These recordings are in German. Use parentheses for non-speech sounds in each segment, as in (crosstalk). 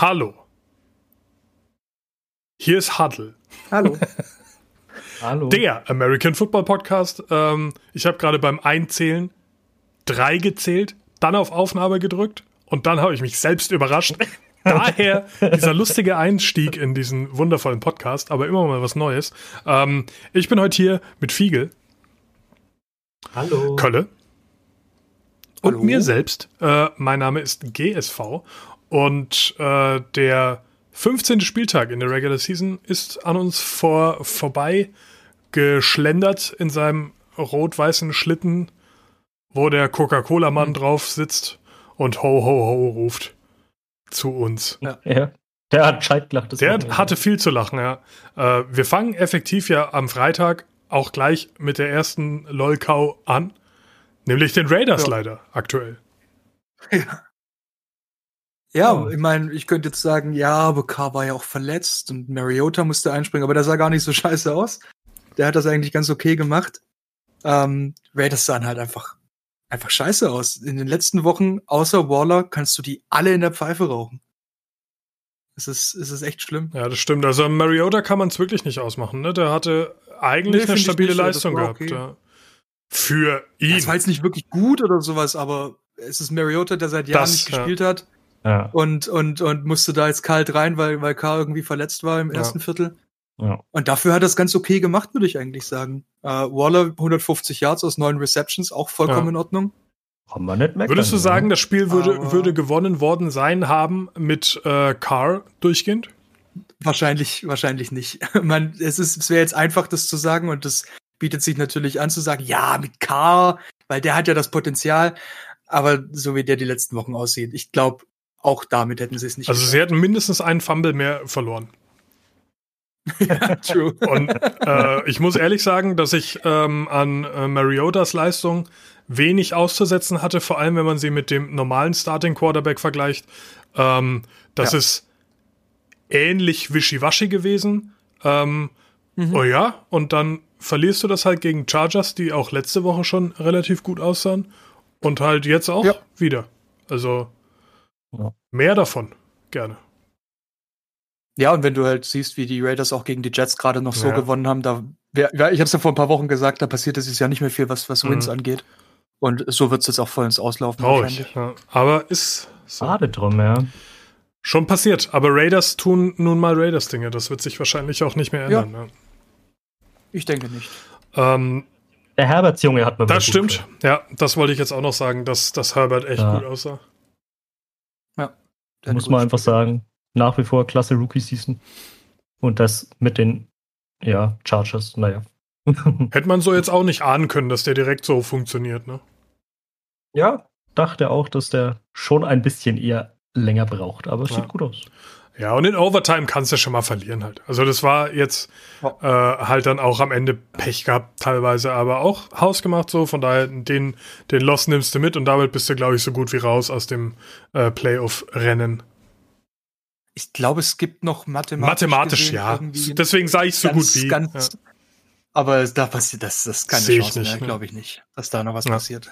Hallo. Hier ist Huddle. Hallo. (laughs) Hallo. Der American Football Podcast. Ähm, ich habe gerade beim Einzählen drei gezählt, dann auf Aufnahme gedrückt und dann habe ich mich selbst überrascht. (laughs) Daher dieser lustige Einstieg in diesen wundervollen Podcast, aber immer mal was Neues. Ähm, ich bin heute hier mit Fiegel, Hallo. Kölle und Hallo. mir selbst. Äh, mein Name ist GSV und äh, der 15. Spieltag in der Regular Season ist an uns vor, vorbei geschlendert in seinem rot-weißen Schlitten, wo der Coca-Cola-Mann drauf sitzt und ho, ho, ho ruft zu uns. Ja. Der hat Scheit gelacht. das Der Wochenende. hatte viel zu lachen, ja. Äh, wir fangen effektiv ja am Freitag auch gleich mit der ersten LOL-Cow an. Nämlich den Raiders Ja. leider aktuell. Ja, Oh. ich meine, ich könnte jetzt sagen, ja, aber Carr war ja auch verletzt und Mariota musste einspringen, aber der sah gar nicht so (laughs) scheiße aus. Der hat das eigentlich ganz okay gemacht. Ähm, Raiders sahen halt einfach, einfach scheiße aus. In den letzten Wochen, außer Waller, kannst du die alle in der Pfeife rauchen. Es ist, es ist echt schlimm. Ja, das stimmt. Also Mariota kann man es wirklich nicht ausmachen. Ne? Der hatte eigentlich Nee, eine stabile nicht, ja, Leistung gehabt. okay. Ja. Für ihn. Das war jetzt nicht wirklich gut oder sowas, aber es ist Mariota, der seit Jahren Das, nicht ja. gespielt hat Ja. und, und, und musste da jetzt kalt rein, weil, weil Carr irgendwie verletzt war im Ja. ersten Viertel. ja. Und dafür hat er es ganz okay gemacht, würde ich eigentlich sagen. Äh, Waller 150 Yards aus neun Receptions, auch vollkommen Ja. in Ordnung. Kann man nicht meckern. Würdest du sagen, das Spiel würde, Aber- würde gewonnen worden sein haben mit äh, Carr durchgehend? Wahrscheinlich, wahrscheinlich nicht. (laughs) Man, es ist, es wäre jetzt einfach, das zu sagen und das bietet sich natürlich an zu sagen, ja, mit Carr, weil der hat ja das Potenzial. Aber so wie der die letzten Wochen aussieht, ich glaube, auch damit hätten sie es nicht Also sie hätten mindestens einen Fumble mehr verloren. (laughs) ja, true. Und äh, ich muss ehrlich sagen, dass ich ähm, an äh, Mariotas Leistung wenig auszusetzen hatte, vor allem wenn man sie mit dem normalen Starting Quarterback vergleicht. Ähm, das Ja. ist ähnlich wischiwaschi gewesen. Ähm, Mhm. Oh ja, und dann verlierst du das halt gegen Chargers, die auch letzte Woche schon relativ gut aussahen. Und halt jetzt auch Ja. wieder. Also Ja. mehr davon. Gerne. Ja, und wenn du halt siehst, wie die Raiders auch gegen die Jets gerade noch so Ja. gewonnen haben, da wär, ja, ich habe es ja vor ein paar Wochen gesagt, da passiert es ja nicht mehr viel, was, was Wins Mhm. angeht. Und so wird es jetzt auch voll ins Auslaufen Traurig. Ja. Aber ist so. Schade drum, ja. schon passiert. Aber Raiders tun nun mal Raiders-Dinge. Das wird sich wahrscheinlich auch nicht mehr Ja. ändern. Ne? Ich denke nicht. Ähm, Der Herberts-Junge hat mir das stimmt. Ja, das wollte ich jetzt auch noch sagen, dass, dass Herbert echt Ja. gut aussah. Der gefallen. Muss man einfach sagen. Nach wie vor klasse Rookie-Season. Und das mit den, ja, Chargers, naja. (laughs) Hätte man so jetzt auch nicht ahnen können, dass der direkt so funktioniert. Ne? ja, dachte auch, dass der schon ein bisschen eher länger braucht, aber es Ja. sieht gut aus. Ja, und in Overtime kannst du schon mal verlieren halt. Also das war jetzt äh, halt dann auch am Ende Pech gehabt teilweise, aber auch hausgemacht so. Von daher den, den Loss nimmst du mit und damit bist du, glaube ich, so gut wie raus aus dem äh, Playoff-Rennen. Ich glaube, es gibt noch mathematisch. Mathematisch, ja. Deswegen sage ich so ganz, gut wie. Ganz, ja. Aber da passiert, das, das ist keine Seh Chance nicht, mehr, ne? glaube ich nicht, dass da noch was Ja. passiert.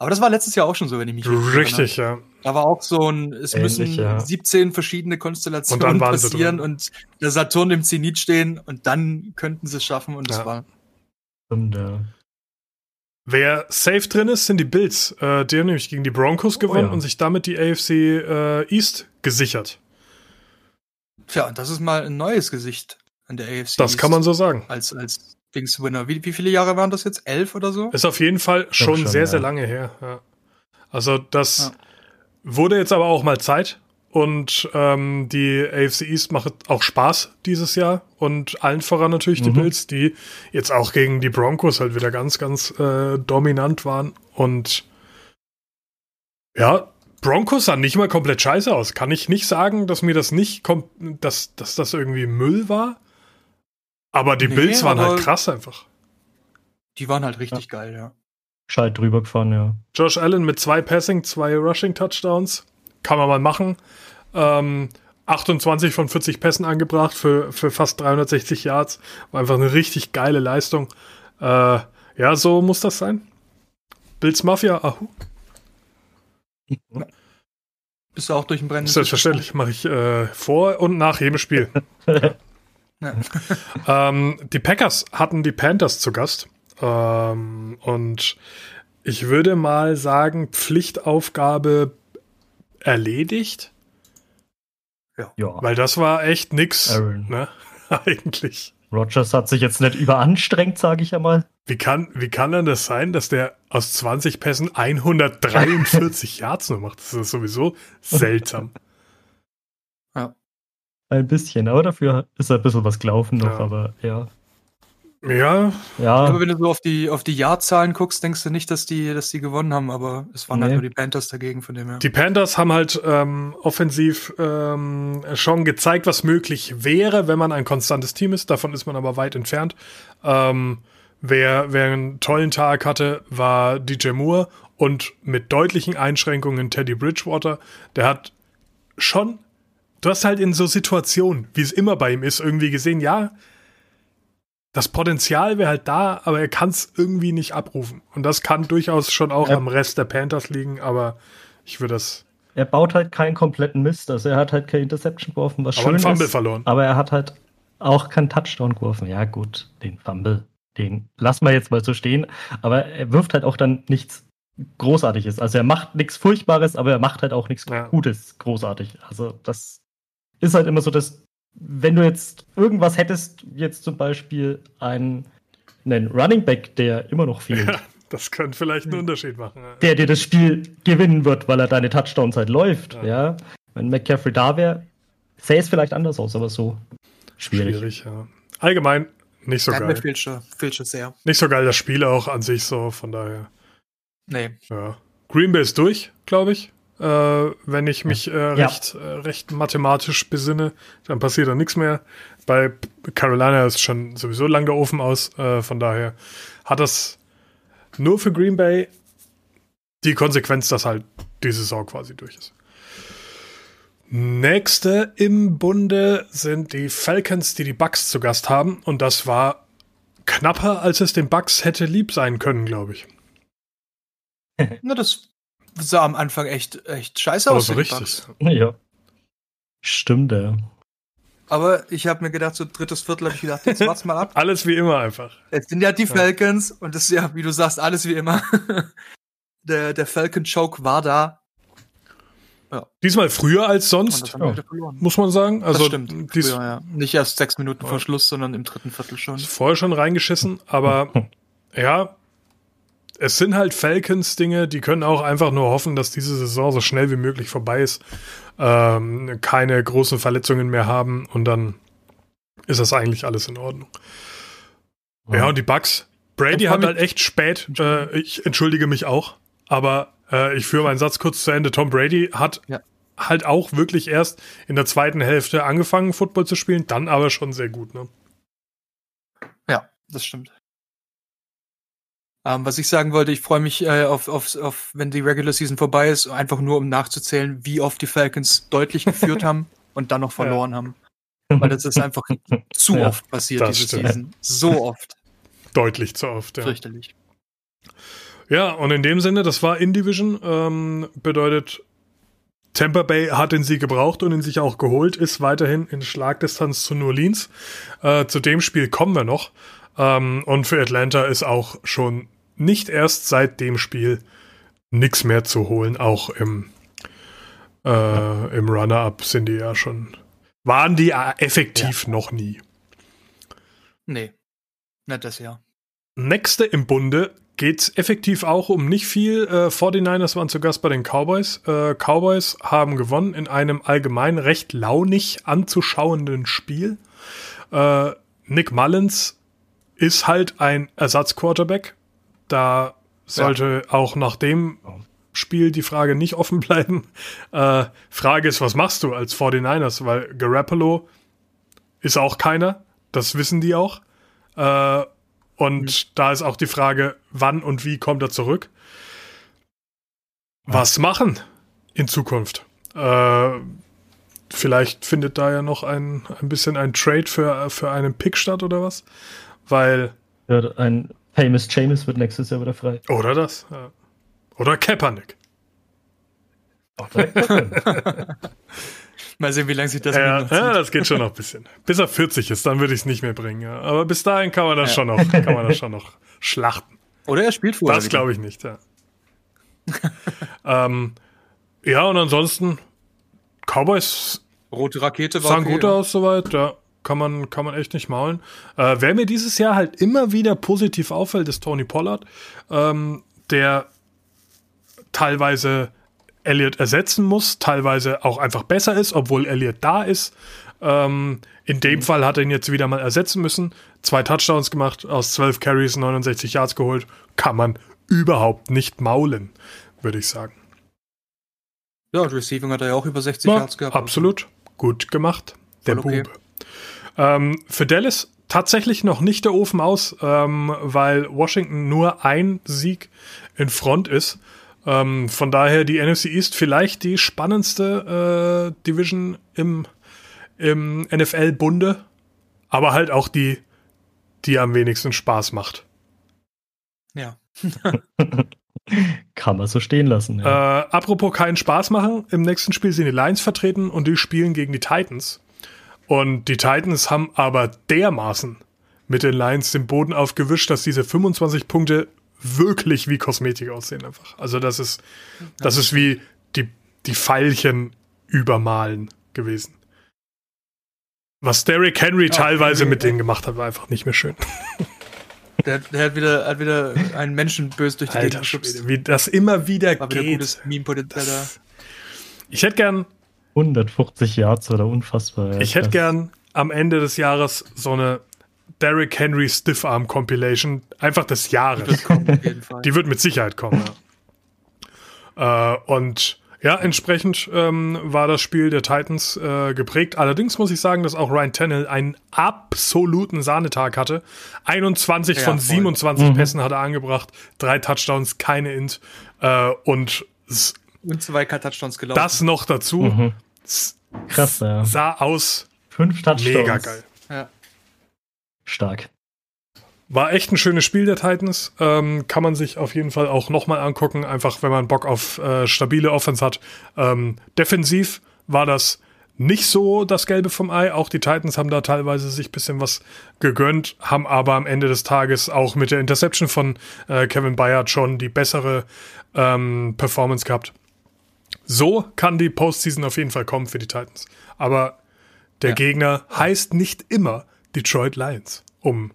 Aber das war letztes Jahr auch schon so, wenn ich mich richtig Richtig, ja. Da war auch so ein, es Ähnlich, müssen ja. 17 verschiedene Konstellationen Und passieren und der Saturn im Zenit stehen und dann könnten sie es schaffen und Ja. es war. Stimmt, ja. Wer safe drin ist, sind die Bills. Äh, die haben nämlich gegen die Broncos gewonnen ja. und sich damit die AFC äh, East gesichert. Tja, und das ist mal ein neues Gesicht an der AFC. Das kann man so sagen. Als, als Dings-Winner. Wie, wie viele Jahre waren das jetzt? Elf oder so? Ist auf jeden Fall schon, schon, sehr, ja. sehr lange her. Ja. Also das Ja. Wurde jetzt aber auch mal Zeit. Und ähm, die AFC East macht auch Spaß dieses Jahr. Und allen voran natürlich die Mhm. Bills, die jetzt auch gegen die Broncos halt wieder ganz, ganz äh, dominant waren. Und ja, Broncos sahen nicht mal komplett scheiße aus. Kann ich nicht sagen, dass mir das nicht, kom dass, dass das irgendwie Müll war. Aber die Nee, Bills waren halt krass einfach. Die waren halt richtig geil, ja. Gescheit drüber gefahren, ja. Josh Allen mit zwei Passing, zwei Rushing Touchdowns. Kann man mal machen. Ähm, 28 von 40 Pässen angebracht für, für fast 360 Yards. War einfach eine richtig geile Leistung. Äh, ja, so muss das sein. Bills Mafia, ahu. Bist du auch durch den Brennen? Selbstverständlich mache ich äh, vor und nach jedem Spiel. (laughs) ja. ähm, die Packers hatten die Panthers zu Gast. Ähm, und ich würde mal sagen, Pflichtaufgabe erledigt. Ja. Weil das war echt nix, ne? (laughs) Eigentlich. Rogers hat sich jetzt nicht überanstrengt, sage ich einmal. Wie kann, wie kann denn das sein, dass der aus 20 Pässen 143 (laughs) Yards nur macht? Das ist sowieso seltsam. Ja. Ein bisschen, aber dafür ist ein bisschen was gelaufen noch, ja. aber ja. Ja. ja. Aber wenn du so auf die, auf die Jahrzahlen guckst, denkst du nicht, dass die, dass die gewonnen haben, aber es waren halt nee. halt nur die Panthers dagegen von dem her. Die Panthers haben halt ähm, offensiv ähm, schon gezeigt, was möglich wäre, wenn man ein konstantes Team ist. Davon ist man aber weit entfernt. Ähm, wer, wer einen tollen Tag hatte, war DJ Moore und mit deutlichen Einschränkungen Teddy Bridgewater. Der hat schon, du hast halt in so Situationen, wie es immer bei ihm ist, irgendwie gesehen, ja, das Potenzial wäre halt da, aber er kann es irgendwie nicht abrufen. Und das kann durchaus schon auch ja. am Rest der Panthers liegen, aber ich würde das. Er baut halt keinen kompletten Mist. Also er hat halt keine Interception geworfen, was aber schön Fumble ist. verloren. Aber er hat halt auch keinen Touchdown geworfen. Ja, gut, den Fumble, den lassen wir jetzt mal so stehen. Aber er wirft halt auch dann nichts Großartiges. Also er macht nichts Furchtbares, aber er macht halt auch nichts ja. Gutes großartig. Also das ist halt immer so das wenn du jetzt irgendwas hättest, jetzt zum Beispiel einen, einen Running Back, der immer noch fehlt. Ja, das könnte vielleicht einen Unterschied machen. Der dir das Spiel gewinnen wird, weil er deine Touchdowns halt läuft. Ja. ja. Wenn McCaffrey da wäre, sähe es vielleicht anders aus, aber so schwierig. Schwierig, ja. Allgemein nicht so ja, geil. Fehlt schon, fehlt schon sehr. Nicht so geil das Spiel auch an sich so, von daher. Nee. Ja. Green Bay ist durch, glaube ich äh, wenn ich mich äh, recht, ja. äh, recht mathematisch besinne, dann passiert da nichts mehr. Bei Carolina ist schon sowieso lang der Ofen aus, äh, von daher hat das nur für Green Bay die Konsequenz, dass halt die Saison quasi durch ist. Nächste im Bunde sind die Falcons, die die Bucks zu Gast haben. Und das war knapper, als es den Bucks hätte lieb sein können, glaube ich. (laughs) Na, das sah am Anfang echt, echt scheiße aus. So richtig. Ja. Stimmt, ja. Aber ich habe mir gedacht, so drittes Viertel habe ich gedacht, jetzt warte mal ab. (laughs) alles wie immer einfach. Jetzt sind ja die Falcons ja. und das ist ja, wie du sagst, alles wie immer. (laughs) der, der Falcon Choke war da. Ja. Diesmal früher als sonst, ja. muss man sagen. Also das stimmt. Dies, früher, ja. Nicht erst sechs Minuten vor Schluss, sondern im dritten Viertel schon. Vorher schon reingeschissen, aber (laughs) ja, es sind halt Falcons-Dinge, die können auch einfach nur hoffen, dass diese Saison so schnell wie möglich vorbei ist, ähm, keine großen Verletzungen mehr haben und dann ist das eigentlich alles in Ordnung. Ja, ja und die Bugs. Brady hat halt echt spät, äh, ich entschuldige mich auch, aber äh, ich führe meinen Satz kurz zu Ende. Tom Brady hat ja. halt auch wirklich erst in der zweiten Hälfte angefangen, Football zu spielen, dann aber schon sehr gut, ne? Ja, das stimmt. Ähm, was ich sagen wollte, ich freue mich äh, auf, auf, auf, wenn die Regular Season vorbei ist, einfach nur um nachzuzählen, wie oft die Falcons deutlich geführt haben (laughs) und dann noch verloren ja. haben. Weil das ist einfach zu ja, oft passiert diese stimmt. Season. So oft. Deutlich zu oft, ja. Fürchterlich. Ja, und in dem Sinne, das war In-Division, ähm, bedeutet, Tampa Bay hat den Sieg gebraucht und ihn sich auch geholt, ist weiterhin in Schlagdistanz zu New Orleans. Äh, zu dem Spiel kommen wir noch. Ähm, und für Atlanta ist auch schon nicht erst seit dem Spiel nichts mehr zu holen. Auch im, äh, im Runner-Up sind die ja schon. Waren die effektiv ja. noch nie. Nee, nicht das Jahr. Nächste im Bunde geht es effektiv auch um nicht viel. Äh, 49ers waren zu Gast bei den Cowboys. Äh, Cowboys haben gewonnen in einem allgemein recht launig anzuschauenden Spiel. Äh, Nick Mullins ist halt ein Ersatzquarterback. Da sollte ja. auch nach dem Spiel die Frage nicht offen bleiben. Äh, Frage ist, was machst du als 49ers? Weil Garoppolo ist auch keiner. Das wissen die auch. Äh, und mhm. da ist auch die Frage, wann und wie kommt er zurück? Was machen in Zukunft? Äh, vielleicht findet da ja noch ein, ein bisschen ein Trade für, für einen Pick statt oder was? Weil. Ja, ein Famous James wird nächstes Jahr wieder frei. Oder das. Ja. Oder Kaepernick. (laughs) Mal sehen, wie lange sich das Ja, noch ja, das geht schon noch ein bisschen. Bis er 40 ist, dann würde ich es nicht mehr bringen. Ja. Aber bis dahin kann man das Ja. schon noch, kann man das schon noch (laughs) schlachten. Oder er spielt vorher. Das glaube ich nicht, ja. (laughs) ähm, ja, und ansonsten, Cowboys Rote Rakete war sahen okay, gut ja. aus soweit, ja. Kann man, kann man echt nicht maulen. Äh, wer mir dieses Jahr halt immer wieder positiv auffällt, ist Tony Pollard, ähm, der teilweise Elliott ersetzen muss, teilweise auch einfach besser ist, obwohl Elliott da ist. Ähm, in dem Fall hat er ihn jetzt wieder mal ersetzen müssen. Zwei Touchdowns gemacht, aus 12 Carries 69 Yards geholt. Kann man überhaupt nicht maulen, würde ich sagen. Ja, und Receiving hat er ja auch über 60 Ja, Yards gehabt. absolut. Gut gemacht. Der Voll okay. Bube. Ähm, für Dallas tatsächlich noch nicht der Ofen aus, ähm, weil Washington nur ein Sieg in Front ist. Ähm, von daher die NFC East vielleicht die spannendste äh, Division im, im NFL-Bunde, aber halt auch die, die am wenigsten Spaß macht. Ja. (laughs) Kann man so stehen lassen. Ja. Äh, apropos keinen Spaß machen, im nächsten Spiel sind die Lions vertreten und die spielen gegen die Titans. Und die Titans haben aber dermaßen mit den Lions den Boden aufgewischt, dass diese 25 Punkte wirklich wie Kosmetik aussehen einfach. Also das ist, das ist wie die, die Pfeilchen übermalen gewesen. Was Derrick Henry teilweise Henry, mit ja. denen gemacht hat, war einfach nicht mehr schön. (laughs) Der, der hat wieder, hat wieder einen Menschen böse durch die Alter Gegend geschubst. Wie das immer wieder War wieder geht. gutes Meme-Potenzial da. Ich hätte gern 150 Yards oder unfassbar. Ich hätte gern am Ende des Jahres so eine Derrick Henry Stiffarm Compilation, einfach des Jahres. Das kommt auf jeden Fall. Die wird mit Sicherheit kommen. Ja. Äh, und ja, entsprechend ähm, war das Spiel der Titans äh, geprägt. Allerdings muss ich sagen, dass auch Ryan Tannehill einen absoluten Sahnetag hatte. 21 Ja, von voll. 27 Pässen hat er angebracht, drei Touchdowns, keine Int. Äh, und Und zwei Touchdowns gelaufen. das noch dazu Mhm. Krass, ja. sah aus Fünf Touchdowns. mega geil. ja. Stark. War echt ein schönes Spiel der Titans. Ähm, kann man sich auf jeden Fall auch nochmal angucken, einfach wenn man Bock auf äh, stabile Offense hat. Ähm, defensiv war das nicht so das Gelbe vom Ei. Auch die Titans haben da teilweise sich ein bisschen was gegönnt, haben aber am Ende des Tages auch mit der Interception von äh, Kevin Bayard schon die bessere ähm, Performance gehabt. So kann die Postseason auf jeden Fall kommen für die Titans. Aber der Ja. Gegner heißt nicht immer Detroit Lions, um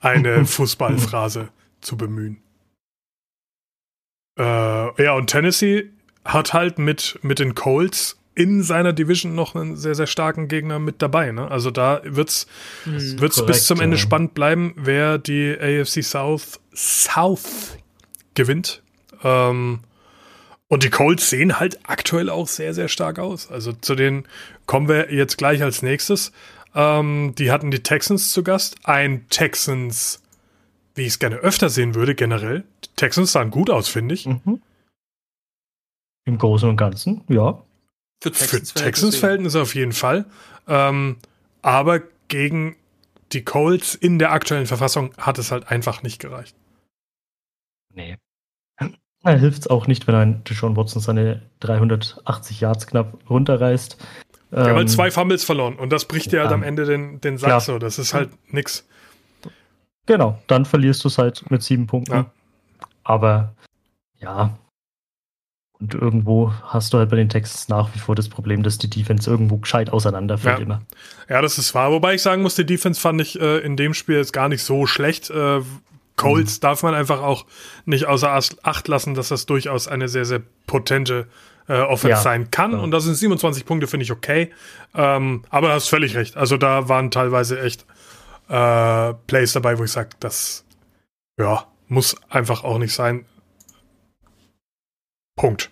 eine (laughs) Fußballphrase zu bemühen. Äh, ja, und Tennessee hat halt mit, mit den Colts in seiner Division noch einen sehr, sehr starken Gegner mit dabei. Ne? Also da wird's, Hm. wird's korrekt, bis zum Ende ja. spannend bleiben, wer die AFC South South gewinnt. Ähm, und die Colts sehen halt aktuell auch sehr, sehr stark aus. Also zu denen kommen wir jetzt gleich als nächstes. Ähm, die hatten die Texans zu Gast. Ein Texans, wie ich es gerne öfter sehen würde, generell. Die Texans sahen gut aus, finde ich. Mhm. Im Großen und Ganzen, ja. Für Für Texans Verhältnisse auf jeden Fall. Ähm, aber gegen die Colts in der aktuellen Verfassung hat es halt einfach nicht gereicht. Nee. Da hilft es auch nicht, wenn ein Deshaun Watson seine 380 Yards knapp runterreißt. Wir haben halt Ähm, zwei Fumbles verloren und das bricht dir halt am Ende den, den Sack Klar. so. Das ist halt nix. Genau, dann verlierst du es halt mit sieben Punkten. Ja. Aber ja. Und irgendwo hast du halt bei den Texans nach wie vor das Problem, dass die Defense irgendwo gescheit auseinanderfällt Ja. immer. Ja, das ist wahr. Wobei ich sagen muss, die Defense fand ich äh, in dem Spiel jetzt gar nicht so schlecht. Äh, Colts Mhm. darf man einfach auch nicht außer Acht lassen, dass das durchaus eine sehr, sehr potente äh, Offense Ja, sein kann. klar. Und das sind 27 Punkte, finde ich okay. Ähm, aber du hast völlig recht. Also da waren teilweise echt äh, Plays dabei, wo ich sage, das ja, muss einfach auch nicht sein. Punkt.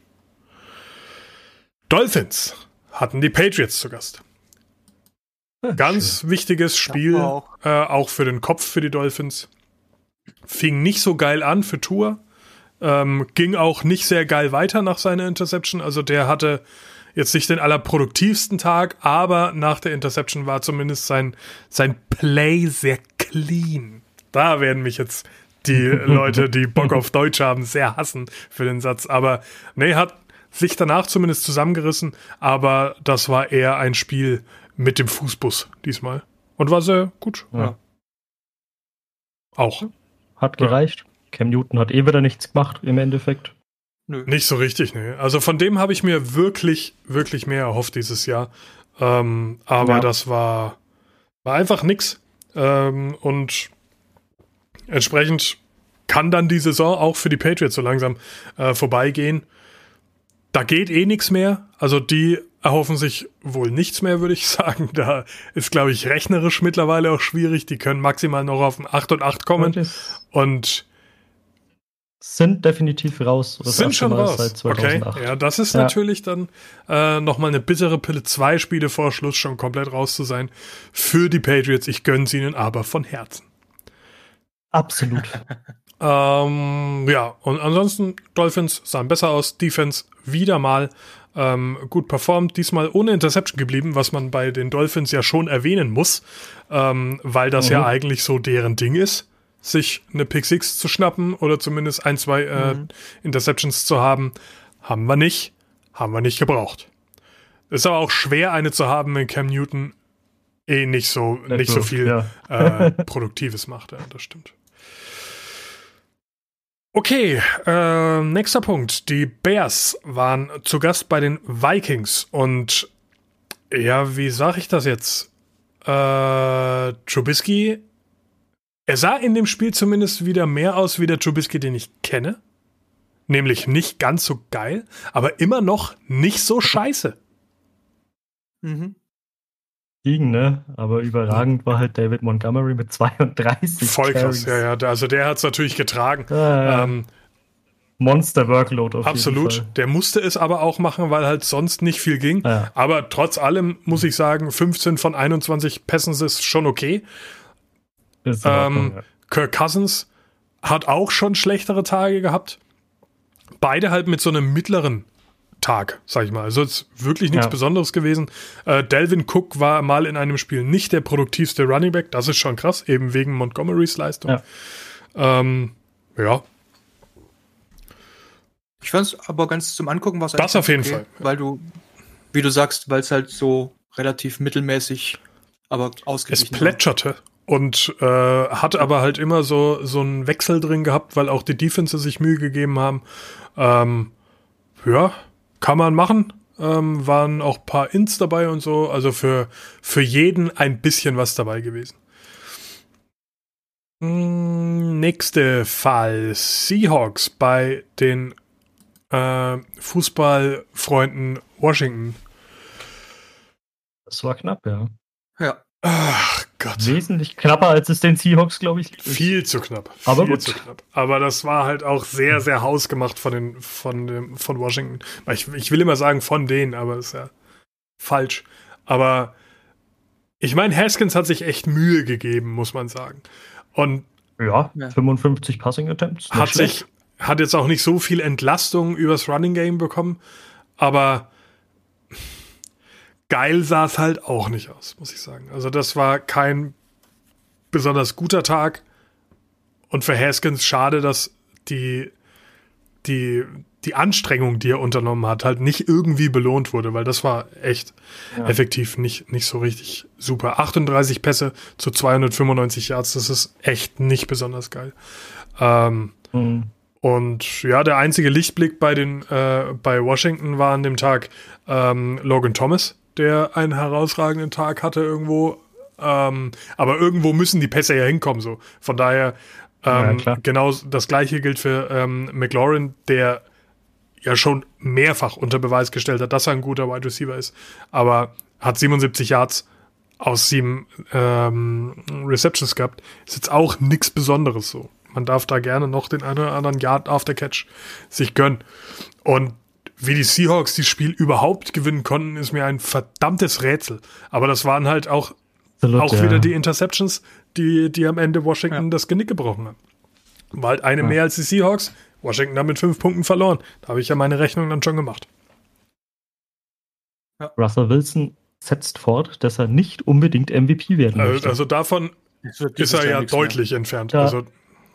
Dolphins hatten die Patriots zu Gast. Ganz wichtiges Spiel, war auch. äh, auch für den Kopf für die Dolphins. Fing nicht so geil an für Tour. Ähm, ging auch nicht sehr geil weiter nach seiner Interception. Also der hatte jetzt nicht den allerproduktivsten Tag, aber nach der Interception war zumindest sein, sein Play sehr clean. Da werden mich jetzt die (laughs) Leute, die Bock auf Deutsch haben, sehr hassen für den Satz. Aber nee, hat, sich danach zumindest zusammengerissen, aber das war eher ein Spiel mit dem Fußbus diesmal. Und war sehr gut. Ja. Ja. Auch. Hat gereicht. Cam Newton hat eh wieder nichts gemacht im Endeffekt. Nö. Nicht so richtig, ne. Also von dem habe ich mir wirklich, wirklich mehr erhofft dieses Jahr. Ähm, aber Ja. das war, war einfach nix. Ähm, und entsprechend kann dann die Saison auch für die Patriots so langsam äh, vorbeigehen. Da geht eh nichts mehr. Also die erhoffen sich wohl nichts mehr, würde ich (laughs) sagen. Da ist, glaube ich, rechnerisch mittlerweile auch schwierig. Die können maximal noch auf ein 8 und 8 kommen. Und Und sind definitiv raus. Das sind schon Mal raus. Okay, 2008. ja, das ist Ja. natürlich dann äh, nochmal eine bittere Pille. Zwei Spiele vor Schluss schon komplett raus zu sein. Für die Patriots, ich gönn's ihnen aber von Herzen. Absolut. (laughs) Ähm, ja, und ansonsten, Dolphins sahen besser aus. Defense wieder mal ähm, gut performt. Diesmal ohne Interception geblieben, was man bei den Dolphins ja schon erwähnen muss, ähm, weil das Mhm. ja eigentlich so deren Ding ist, sich eine Pick Six zu schnappen oder zumindest ein, zwei äh, Mhm. Interceptions zu haben. Haben wir nicht. Haben wir nicht gebraucht. Ist aber auch schwer, eine zu haben, wenn Cam Newton eh nicht so, nicht so viel Ja. äh, (laughs) Produktives macht. Ja, das stimmt. Okay, äh, nächster Punkt. Die Bears waren zu Gast bei den Vikings und ja, wie sage ich das jetzt? Äh, Trubisky, er sah in dem Spiel zumindest wieder mehr aus wie der Trubisky, den ich kenne. Nämlich nicht ganz so geil, aber immer noch nicht so scheiße. Mhm. Liegen, ne? Aber überragend war halt David Montgomery mit 32 Voll krass, ja, ja. Also der hat es natürlich getragen. Ja. Ähm, Monster Workload auf jeden Absolut. Fall. Der musste es aber auch machen, weil halt sonst nicht viel ging. Ja. Aber trotz allem muss ich sagen, 15 von 21 Pässen ist schon okay. Ist Ähm, ja. Kirk Cousins hat auch schon schlechtere Tage gehabt. Beide halt mit so einem mittleren Tag, sag ich mal. Also es ist wirklich nichts Ja. Besonderes gewesen. Äh, Delvin Cook war mal in einem Spiel nicht der produktivste Running Back. Das ist schon krass, eben wegen Montgomerys Leistung. Ja. Ähm, ja, Ich fand es aber ganz zum Angucken was Das auf jeden Fall. Weil du, wie du sagst, weil es halt so relativ mittelmäßig, aber es ausgeglichen war. plätscherte und äh, hat aber halt immer so, so einen Wechsel drin gehabt, weil auch die Defenses sich Mühe gegeben haben. Ähm, ja, kann man machen. Ähm, waren auch ein paar Ins dabei und so. Also für, für jeden ein bisschen was dabei gewesen. Mm, Nächste Fall. Seahawks bei den äh, Fußballfreunden Washington. Das war knapp, ja. Ja. Ach Gott. Wesentlich knapper, als es den Seahawks, glaube ich, lieb ist. Viel zu knapp. Aber viel gut. zu knapp. Aber das war halt auch sehr, sehr hausgemacht von den, von dem, von Washington. Ich, ich will immer sagen von denen, aber das ist ja falsch. Aber ich meine, Haskins hat sich echt Mühe gegeben, muss man sagen. Und Ja, Ja. 55 Passing Attempts. hat schlecht. sich, hat jetzt auch nicht so viel Entlastung übers Running Game bekommen, aber geil sah es halt auch nicht aus, muss ich sagen. Also das war kein besonders guter Tag und für Haskins schade, dass die, die, die Anstrengung, die er unternommen hat, halt nicht irgendwie belohnt wurde, weil das war echt Ja. effektiv nicht, nicht so richtig super. 38 Pässe zu 295 Yards, das ist echt nicht besonders geil. Ähm, Mhm. und ja, der einzige Lichtblick bei den äh, bei Washington war an dem Tag ähm, Logan Thomas, der einen herausragenden Tag hatte irgendwo. Ähm, aber irgendwo müssen die Pässe ja hinkommen. So von daher Ja, ähm, klar. genau das gleiche gilt für ähm, McLaurin, der ja schon mehrfach unter Beweis gestellt hat, dass er ein guter Wide Receiver ist, aber hat 77 Yards aus sieben ähm, Receptions gehabt. Ist jetzt auch nichts Besonderes so. Man darf da gerne noch den einen oder anderen Yard after Catch sich gönnen. Und wie die Seahawks das Spiel überhaupt gewinnen konnten, ist mir ein verdammtes Rätsel. Aber das waren halt auch, Absolut, auch ja. wieder die Interceptions, die, die am Ende Washington Ja. das Genick gebrochen haben. War halt eine mehr als die Seahawks. Washington hat mit fünf Punkten verloren. Da habe ich ja meine Rechnung dann schon gemacht. Russell Wilson setzt fort, dass er nicht unbedingt MVP werden Also, möchte. also davon ist er ja deutlich entfernt. Ja. Also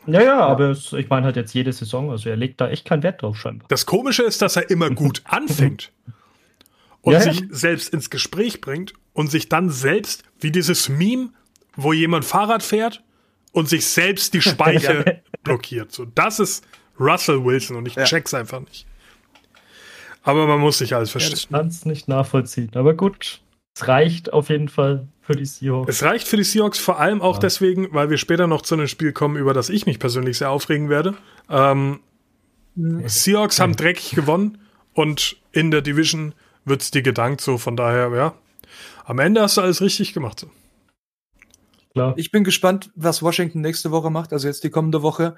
Ja, ja, aber es, ich meine halt jetzt jede Saison, also er legt da echt keinen Wert drauf scheinbar. Das Komische ist, dass er immer gut (laughs) anfängt und Ja, sich ja. selbst ins Gespräch bringt und sich dann selbst, wie dieses Meme, wo jemand Fahrrad fährt und sich selbst die Speiche (laughs) blockiert. So, das ist Russell Wilson und ich Ja. check's einfach nicht. Aber man muss sich alles verstehen. Ich kann es nicht nachvollziehen. Aber gut, es reicht auf jeden Fall für die Seahawks. Es reicht für die Seahawks vor allem auch Ja. deswegen, weil wir später noch zu einem Spiel kommen, über das ich mich persönlich sehr aufregen werde. Ähm, Seahawks haben dreckig gewonnen und in der Division wird's dir gedankt, so von daher, ja. Am Ende hast du alles richtig gemacht. So. Klar. Ich bin gespannt, was Washington nächste Woche macht, also jetzt die kommende Woche.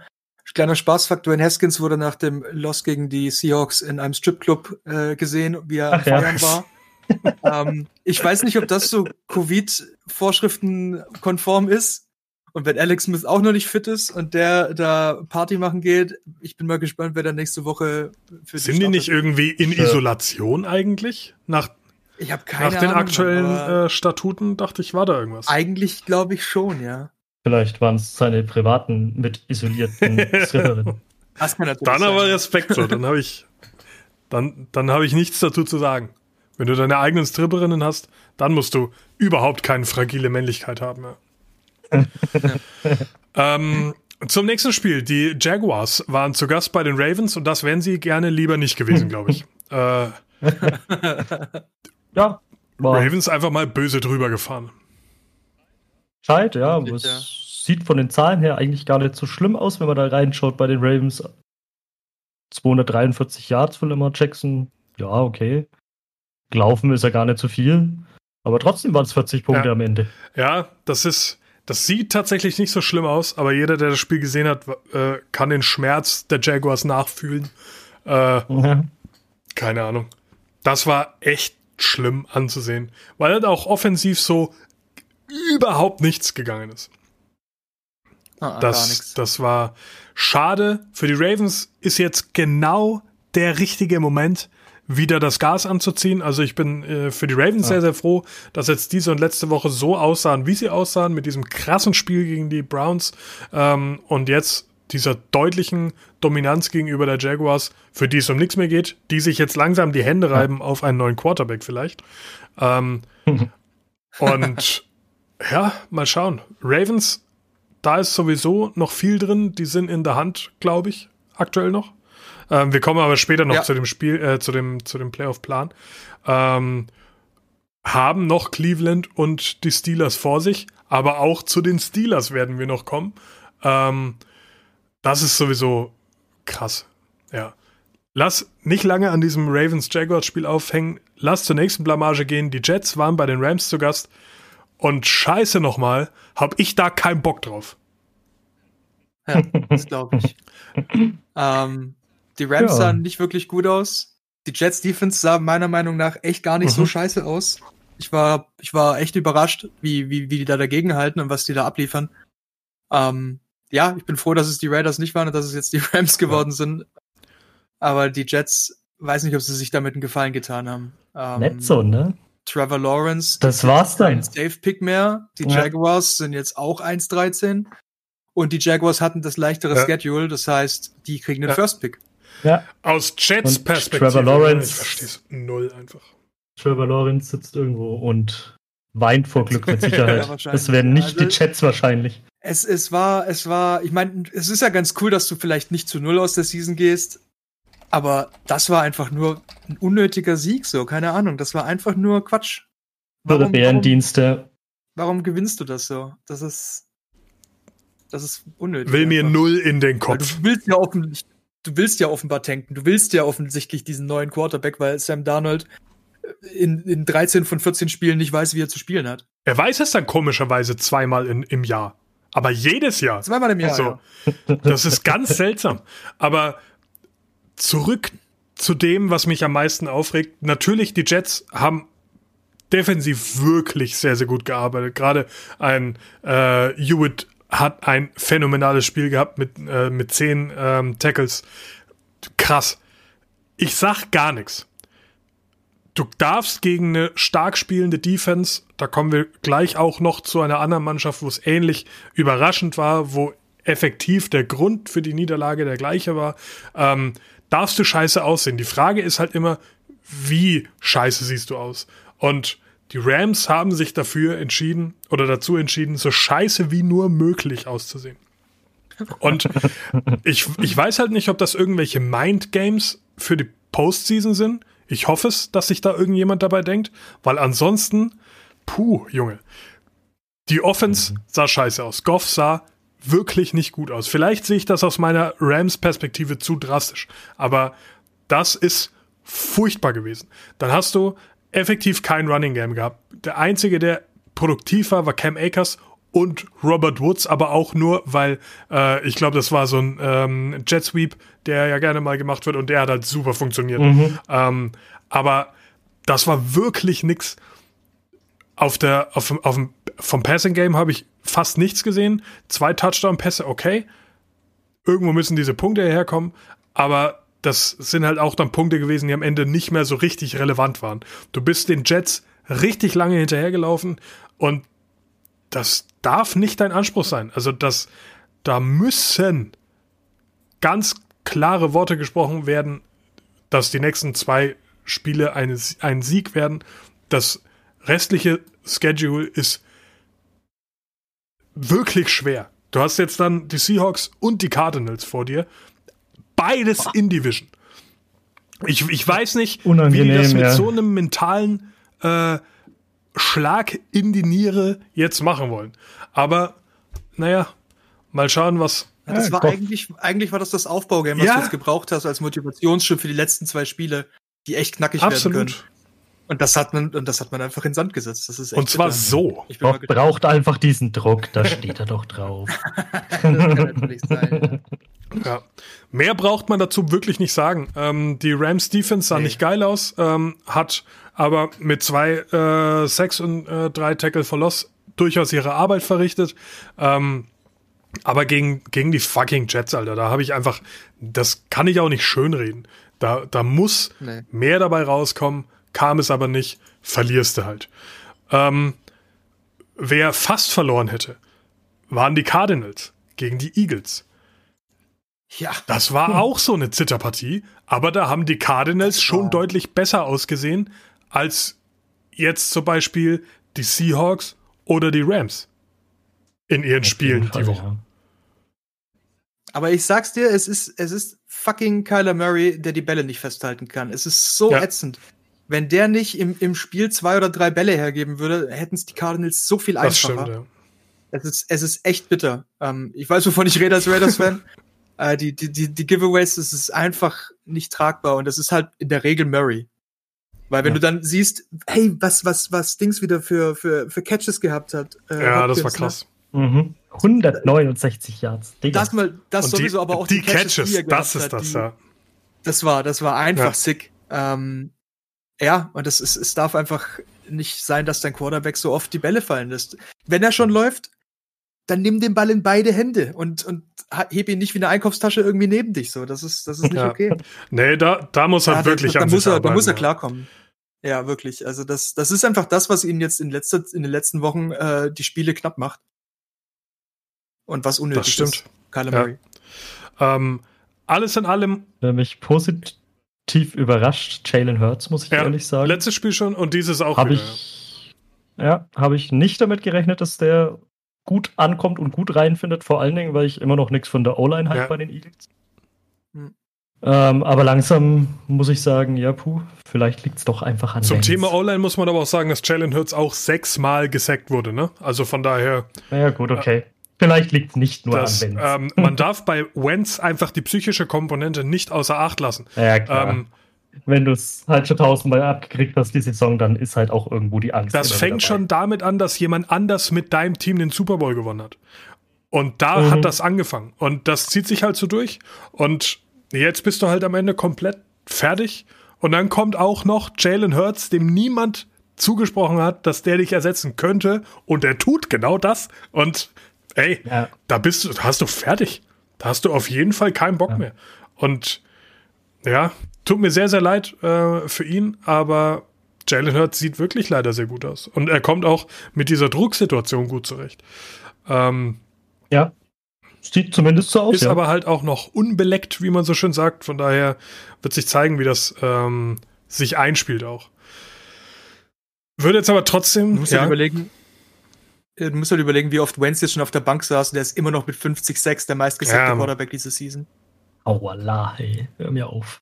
Kleiner Spaßfaktor, in Haskins wurde nach dem Loss gegen die Seahawks in einem Stripclub äh, gesehen, wie er am Ach ja. Feiern war. (laughs) ähm, ich weiß nicht, ob das so Covid-Vorschriften konform ist. Und wenn Alex Smith auch noch nicht fit ist und der da Party machen geht, ich bin mal gespannt, wer da nächste Woche für Sind die nicht startet. irgendwie in Ja. Isolation eigentlich? Nach, Ich habe keine nach den Ahnung, aktuellen aber äh, Statuten dachte ich, war da irgendwas. eigentlich glaube ich schon, ja. Vielleicht waren es seine privaten mit isolierten (laughs) Stripperinnen. Das kann natürlich Dann aber sein. Respekt so, dann habe ich dann dann habe ich nichts dazu zu sagen. Wenn du deine eigenen Stripperinnen hast, dann musst du überhaupt keine fragile Männlichkeit haben. Ja. (laughs) ähm, zum nächsten Spiel. Die Jaguars waren zu Gast bei den Ravens und das wären sie gerne lieber nicht gewesen, glaube ich. (laughs) Äh, Ja, war Ravens einfach mal böse drüber gefahren. Scheit, ja, aber Ja. es sieht von den Zahlen her eigentlich gar nicht so schlimm aus, wenn man da reinschaut bei den Ravens. 243 Yards für Lamar Jackson, ja, okay. Gelaufen ist ja gar nicht so viel, aber trotzdem waren es 40 Punkte Ja. am Ende. Ja, das ist, das sieht tatsächlich nicht so schlimm aus, aber jeder, der das Spiel gesehen hat, äh, kann den Schmerz der Jaguars nachfühlen. Äh, Ja. keine Ahnung. Das war echt schlimm anzusehen, weil halt auch offensiv so überhaupt nichts gegangen ist. Ah, gar Das, das war schade. Für die Ravens ist jetzt genau der richtige Moment, wieder das Gas anzuziehen. Also ich bin äh, für die Ravens Ja. sehr, sehr froh, dass jetzt diese und letzte Woche so aussahen, wie sie aussahen, mit diesem krassen Spiel gegen die Browns ähm, und jetzt dieser deutlichen Dominanz gegenüber der Jaguars, für die es um nichts mehr geht, die sich jetzt langsam die Hände reiben auf einen neuen Quarterback vielleicht. Ähm, (laughs) und ja, mal schauen. Ravens, da ist sowieso noch viel drin. Die sind in der Hand, glaube ich, aktuell noch. Ähm, wir kommen aber später noch Ja. zu dem Spiel, äh, zu dem, zu dem Playoff-Plan. Ähm, haben noch Cleveland und die Steelers vor sich, aber auch zu den Steelers werden wir noch kommen. Ähm, das ist sowieso krass. Ja. Lass nicht lange an diesem Ravens-Jaguars-Spiel aufhängen. Lass zur nächsten Blamage gehen. Die Jets waren bei den Rams zu Gast. Und scheiße nochmal, hab ich da keinen Bock drauf. Ja, das glaube ich. (laughs) ähm, die Rams Ja. sahen nicht wirklich gut aus. Die Jets Defense sah meiner Meinung nach echt gar nicht so Mhm. scheiße aus. Ich war, ich war echt überrascht, wie, wie, wie die da dagegen halten und was die da abliefern. Ähm, ja, ich bin froh, dass es die Raiders nicht waren und dass es jetzt die (laughs) Rams geworden sind. Aber die Jets, weiß nicht, ob sie sich damit einen Gefallen getan haben. Ähm, Nicht so, ne? Trevor Lawrence. Das war's dann. Kein Safe-Pick mehr. Die Ja. Jaguars sind jetzt auch 1-13. Und die Jaguars hatten das leichtere Ja. Schedule, das heißt, die kriegen den Ja. First-Pick. Ja, Aus Jets Und Perspektive. Trevor Lawrence- Ich verstehe es null einfach. Trevor Lawrence sitzt irgendwo und weint vor Glück mit (laughs) Ja, Sicherheit. wahrscheinlich. das werden nicht Also- die Jets wahrscheinlich. Es, es war, es war, ich meine, es ist ja ganz cool, dass du vielleicht nicht zu Null aus der Season gehst. Aber das war einfach nur ein unnötiger Sieg, so, keine Ahnung. Das war einfach nur Quatsch. Warum, warum, Bärendienste. warum gewinnst du das so? Das ist, das ist unnötig. Will mir einfach. null in den Weil Kopf. du willst ja offensichtlich, du willst ja offenbar tanken. Du willst ja offensichtlich diesen neuen Quarterback, weil Sam Darnold in, in 13 von 14 Spielen nicht weiß, wie er zu spielen hat. Er weiß es dann komischerweise zweimal in, im Jahr. Aber jedes Jahr. Zweimal im Jahr. So. Ja. Das ist ganz (laughs) seltsam. Aber zurück zu dem, was mich am meisten aufregt. Natürlich, die Jets haben defensiv wirklich sehr, sehr gut gearbeitet. Gerade ein äh, Hewitt hat ein phänomenales Spiel gehabt mit, äh, mit zehn ähm, Tackles. Krass. Ich sag gar nichts. Du darfst gegen eine stark spielende Defense, da kommen wir gleich auch noch zu einer anderen Mannschaft, wo es ähnlich überraschend war, wo effektiv der Grund für die Niederlage der gleiche war, ähm, darfst du scheiße aussehen. Die Frage ist halt immer, wie scheiße siehst du aus? Und die Rams haben sich dafür entschieden oder dazu entschieden, so scheiße wie nur möglich auszusehen. Und ich, ich weiß halt nicht, ob das irgendwelche Mind-Games für die Postseason sind. Ich hoffe es, dass sich da irgendjemand dabei denkt, weil ansonsten, puh, Junge, die Offense mhm. sah scheiße aus. Goff sah wirklich nicht gut aus. Vielleicht sehe ich das aus meiner Rams-Perspektive zu drastisch, aber das ist furchtbar gewesen. Dann hast du effektiv kein Running Game gehabt. Der einzige, der produktiv war, war Cam Akers und Robert Woods, aber auch nur, weil äh, ich glaube, das war so ein ähm, Jet Sweep, der ja gerne mal gemacht wird und der hat halt super funktioniert. Mhm. Ähm, aber das war wirklich nix. Auf der, auf, auf dem, vom Passing Game habe ich fast nichts gesehen. Zwei Touchdown-Pässe, okay. Irgendwo müssen diese Punkte herkommen, aber das sind halt auch dann Punkte gewesen, die am Ende nicht mehr so richtig relevant waren. Du bist den Jets richtig lange hinterhergelaufen und das darf nicht dein Anspruch sein. Also das, da müssen ganz klare Worte gesprochen werden, dass die nächsten zwei Spiele eine, ein Sieg werden. Das restliche Schedule ist wirklich schwer. Du hast jetzt dann die Seahawks und die Cardinals vor dir. Beides in Division. Ich, ich weiß nicht, Unangenehm, wie die das mit ja. so einem mentalen äh, Schlag in die Niere jetzt machen wollen. Aber naja, mal schauen, was. Ja, das Ja, war eigentlich, eigentlich war das das Aufbaugame, was Ja. du jetzt gebraucht hast als Motivationsschub für die letzten zwei Spiele, die echt knackig werden können. Absolut. Und das hat man, und das hat man einfach in Sand gesetzt. Das ist echt Und zwar bitter. so. Ich braucht einfach diesen Druck, da steht er doch drauf. (laughs) das kann natürlich sein. (laughs) Ja. Mehr braucht man dazu wirklich nicht sagen. Ähm, die Rams Defense sah Nee. nicht geil aus, ähm, hat aber mit zwei äh, Sacks und äh, drei Tackle for Loss durchaus ihre Arbeit verrichtet. Ähm, aber gegen, gegen die fucking Jets, Alter, da habe ich einfach, das kann ich auch nicht schönreden. Da, da muss Nee. mehr dabei rauskommen, kam es aber nicht, verlierst du halt. Ähm, wer fast verloren hätte, waren die Cardinals gegen die Eagles. Ja, Das war auch so eine Zitterpartie, aber da haben die Cardinals Das schon deutlich besser ausgesehen als jetzt zum Beispiel die Seahawks oder die Rams in ihren Spielen Auf die Fall, Woche. ja. aber ich sag's dir, es ist, es ist fucking Kyler Murray, der die Bälle nicht festhalten kann. Es ist so Ja. ätzend. Wenn der nicht im, im Spiel zwei oder drei Bälle hergeben würde, hätten es die Cardinals so viel Das einfacher. stimmt, ja. Es ist, es ist echt bitter. Ähm, ich weiß, wovon ich rede als Raiders-Fan. (laughs) äh, die, die, die, die Giveaways, das ist einfach nicht tragbar und das ist halt in der Regel Murray. Weil wenn Ja. du dann siehst, hey, was, was, was Dings wieder für, für, für Catches gehabt hat. äh, Ja, das war ne? krass. Mhm. 169 Yards. Digga. Das mal, das Und sowieso, die, aber auch die Catches, Catches, die er das ist hat, das, die, ja. Das war, das war einfach Ja. sick. Ähm, ja, und es, ist, es darf einfach nicht sein, dass dein Quarterback so oft die Bälle fallen lässt. Wenn er schon läuft, dann nimm den Ball in beide Hände und, und heb ihn nicht wie eine Einkaufstasche irgendwie neben dich. So, das ist, das ist nicht Ja. okay. (laughs) Nee, da, da muss er Ja, da- wirklich da, an muss sich er, da muss er arbeiten, klarkommen. Ja, wirklich. Also das, das ist einfach das, was ihn jetzt in, letzter, in den letzten Wochen äh, die Spiele knapp macht. Und was unnötig Das stimmt. ist. Kyler Ja. Murray. Ja. Ähm, alles in allem, mich positiv überrascht, Jalen Hurts, muss ich ja, ehrlich sagen. letztes Spiel schon und dieses auch Habe wieder. ich, ja, habe ich nicht damit gerechnet, dass der gut ankommt und gut reinfindet, vor allen Dingen, weil ich immer noch nichts von der O-Line halt Ja. bei den Eagles. Hm. Ähm, aber langsam muss ich sagen, ja, puh, vielleicht liegt es doch einfach an Zum Vance. Thema Online muss man aber auch sagen, dass Jalen Hurts auch sechsmal gesackt wurde, ne? Also von daher, Ja, gut, okay. Vielleicht liegt es nicht nur das, an Vance. ähm, man darf bei Wentz einfach die psychische Komponente nicht außer Acht lassen. (laughs) ja, klar. Ähm, Wenn du es halt schon tausendmal abgekriegt hast, die Saison, dann ist halt auch irgendwo die Angst. das fängt schon damit an, dass jemand anders mit deinem Team den Super Bowl gewonnen hat. Und da Mhm. hat das angefangen. Und das zieht sich halt so durch. Und jetzt bist du halt am Ende komplett fertig. Und dann kommt auch noch Jalen Hurts, dem niemand zugesprochen hat, dass der dich ersetzen könnte. Und er tut genau das. Und ey, Ja. da bist du, da hast du fertig. Da hast du auf jeden Fall keinen Bock Ja. mehr. Und ja, tut mir sehr, sehr leid äh, für ihn, aber Jalen Hurts sieht wirklich leider sehr gut aus. Und er kommt auch mit dieser Drucksituation gut zurecht. Ähm, Ja. Sieht zumindest so aus. Ist ja. aber halt auch noch unbeleckt, wie man so schön sagt. Von daher wird sich zeigen, wie das ähm, sich einspielt auch. Würde jetzt aber trotzdem. Du musst halt überlegen, äh, du musst halt überlegen, wie oft Wentz jetzt schon auf der Bank saß und der ist immer noch mit 50 Sacks der meistgesackte Ja. Quarterback diese Season. Aua, hey, hör mir auf.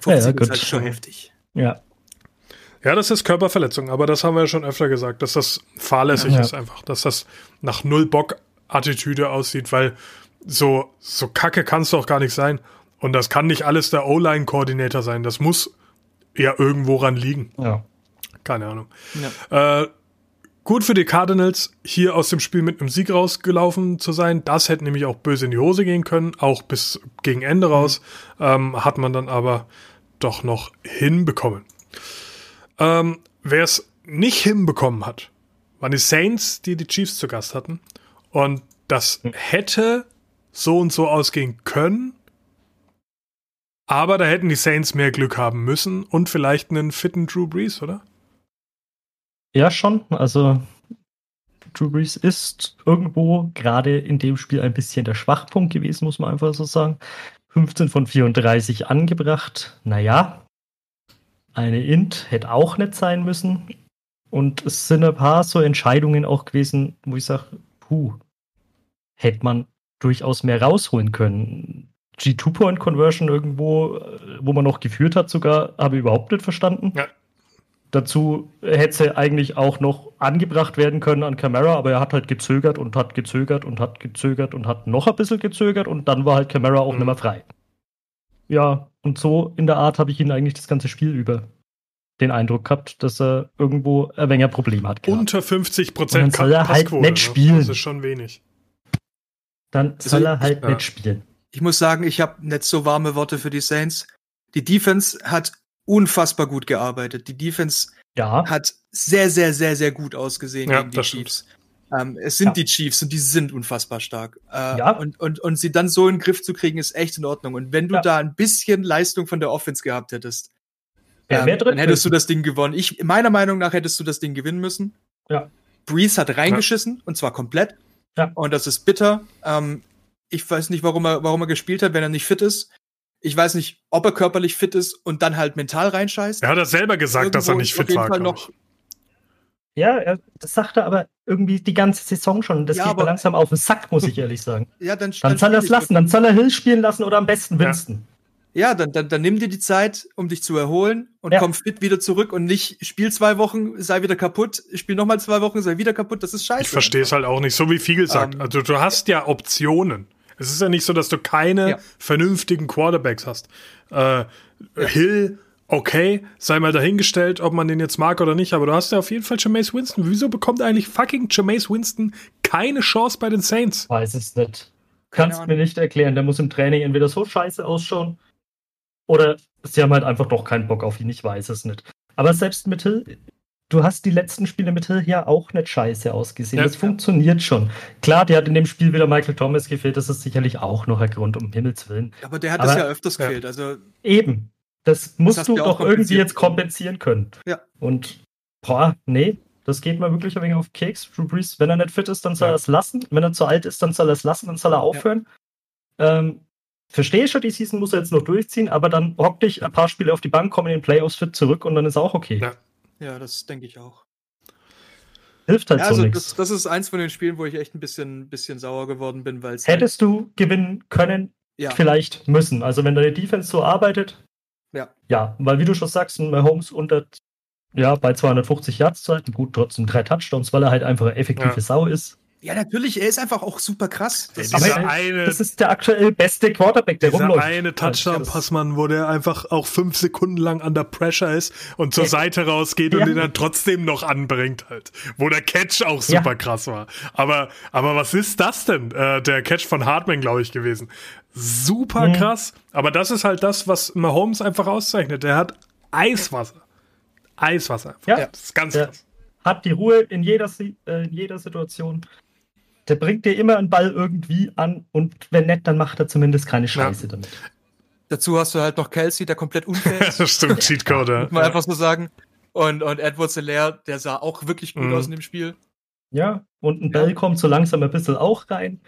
50 Ja, ist gut. halt schon heftig. Ja. Ja, das ist Körperverletzung, aber das haben wir ja schon öfter gesagt, dass das fahrlässig Ja. ist einfach, dass das nach null Bock-Attitüde aussieht, weil so, so kacke kannst du auch gar nicht sein. Und das kann nicht alles der O-Line-Koordinator sein. Das muss ja irgendwo ran liegen. ja. Keine Ahnung. Ja. Äh, gut für die Cardinals, hier aus dem Spiel mit einem Sieg rausgelaufen zu sein. Das hätte nämlich auch böse in die Hose gehen können, auch bis gegen Ende raus. Ähm, hat man dann aber doch noch hinbekommen. Ähm, Wer es nicht hinbekommen hat, waren die Saints, die die Chiefs zu Gast hatten. Und das hätte so und so ausgehen können. Aber da hätten die Saints mehr Glück haben müssen und vielleicht einen fitten Drew Brees, oder? Ja, schon. Also Drew Brees ist irgendwo gerade in dem Spiel ein bisschen der Schwachpunkt gewesen, muss man einfach so sagen. 15 von 34 angebracht. Naja, eine Int hätte auch nicht sein müssen. Und es sind ein paar so Entscheidungen auch gewesen, wo ich sage, puh, hätte man durchaus mehr rausholen können. G2-Point-Conversion irgendwo, äh, wo man noch geführt hat, sogar, habe ich überhaupt nicht verstanden. Ja. Dazu hätte sie eigentlich auch noch angebracht werden können an Camara, aber er hat halt gezögert und hat gezögert und hat gezögert und hat noch ein bisschen gezögert und dann war halt Camara auch Mhm. nicht mehr frei. Ja, und so in der Art habe ich ihn eigentlich das ganze Spiel über den Eindruck gehabt, dass er irgendwo ein wenig ein Problem hat. gehabt. Unter 50 Und Prozent dann soll er halt nicht spielen. Das ist schon wenig. dann soll er halt ja. nicht spielen. Ich muss sagen, ich habe nicht so warme Worte für die Saints. Die Defense hat unfassbar gut gearbeitet. Die Defense Ja, hat sehr, sehr, sehr, sehr gut ausgesehen Ja, gegen die Chiefs. Ähm, es sind Ja. die Chiefs und die sind unfassbar stark. Äh, Ja. und, und, und sie dann so in den Griff zu kriegen, ist echt in Ordnung. Und wenn du Ja. da ein bisschen Leistung von der Offense gehabt hättest, ähm, dann hättest du das Ding gewonnen. Ich, meiner Meinung nach hättest du das Ding gewinnen müssen. Ja. Breeze hat reingeschissen und zwar komplett. Ja. Und das ist bitter. Ähm, ich weiß nicht, warum er, warum er gespielt hat, wenn er nicht fit ist. Ich weiß nicht, ob er körperlich fit ist und dann halt mental reinscheißt. Er hat das selber gesagt, dass er Irgendwo nicht ist auf fit jeden war. Fall noch-. Ja, er, das sagt er aber irgendwie die ganze Saison schon. Das Ja, geht mir aber- langsam auf den Sack, muss ich ehrlich sagen. (laughs) Ja, dann, Dann soll er es lassen, dann soll er Hill spielen lassen oder am besten Ja. Winston. Ja, dann, dann, dann nimm dir die Zeit, um dich zu erholen und Ja. komm fit wieder zurück und nicht spiel zwei Wochen, sei wieder kaputt, spiel nochmal zwei Wochen, sei wieder kaputt. Das ist scheiße. Ich verstehe es halt auch nicht, so wie Fiegel sagt. Ähm. also du hast ja Optionen. Es ist ja nicht so, dass du keine Ja. vernünftigen Quarterbacks hast. Äh, Hill, okay, sei mal dahingestellt, ob man den jetzt mag oder nicht, aber du hast ja auf jeden Fall Jameis Winston. Wieso bekommt eigentlich fucking Jameis Winston keine Chance bei den Saints? Weiß es nicht. Kannst mir nicht erklären. Der muss im Training entweder so scheiße ausschauen oder sie haben halt einfach doch keinen Bock auf ihn. Ich weiß es nicht. Aber selbst mit Hill, du hast die letzten Spiele mit Hill ja auch nicht scheiße ausgesehen. Ja. das funktioniert schon. Klar, der hat in dem Spiel wieder Michael Thomas gefehlt. Das ist sicherlich auch noch ein Grund, um Himmels Willen. Aber der hat Aber- es ja öfters Ja. gefehlt. Also Eben. Das musst hast du doch irgendwie jetzt kompensieren können. Ja. Und, boah, nee, das geht mir wirklich ein wenig auf den Keks. Drew Brees, wenn er nicht fit ist, dann soll Ja. er es lassen. Wenn er zu alt ist, dann soll er es lassen, dann soll er aufhören. Ähm, verstehe schon, die Season muss er jetzt noch durchziehen, aber dann hock dich ein paar Spiele auf die Bank, komm in den Playoffs fit zurück und dann ist auch okay. Ja. Ja, das denke ich auch. Hilft halt Ja, so also nichts. das, das ist eins von den Spielen, wo ich echt ein bisschen, bisschen sauer geworden bin, weil es Hättest du gewinnen können, ja, vielleicht müssen. Also wenn deine Defense so arbeitet, Ja. Ja, weil wie du schon sagst, ein Mahomes unter, ja, bei 250 Yards zu halten, gut, trotzdem drei Touchdowns, weil er halt einfach eine effektive Ja. Sau ist. Ja, natürlich, er ist einfach auch super krass. Das Ey, ist, eine- das ist der aktuell beste Quarterback, der rumläuft. eine Touchdown-Passmann, wo der einfach auch fünf Sekunden lang under pressure ist und zur Ja. Seite rausgeht Ja. und den dann trotzdem noch anbringt halt. Wo der Catch auch super Ja. krass war. Aber, aber was ist das denn? Äh, der Catch von Hartman, glaube ich, gewesen. Super Mhm. krass. Aber das ist halt das, was Mahomes einfach auszeichnet. Der hat Eiswasser. Eiswasser. Ja. Das ist ganz Ja. krass. Hat die Ruhe in jeder, äh, in jeder Situation. Der bringt dir immer einen Ball irgendwie an und wenn nicht, dann macht er zumindest keine Scheiße damit. dazu hast du halt noch Kelsey, der komplett unfair (laughs) ist, Das stimmt, Cheatcode. ja. muss man einfach so sagen. Und, und Edward Selaire, der sah auch wirklich gut Mhm. aus in dem Spiel. Ja, und ein Ja. Bell kommt so langsam ein bisschen auch rein.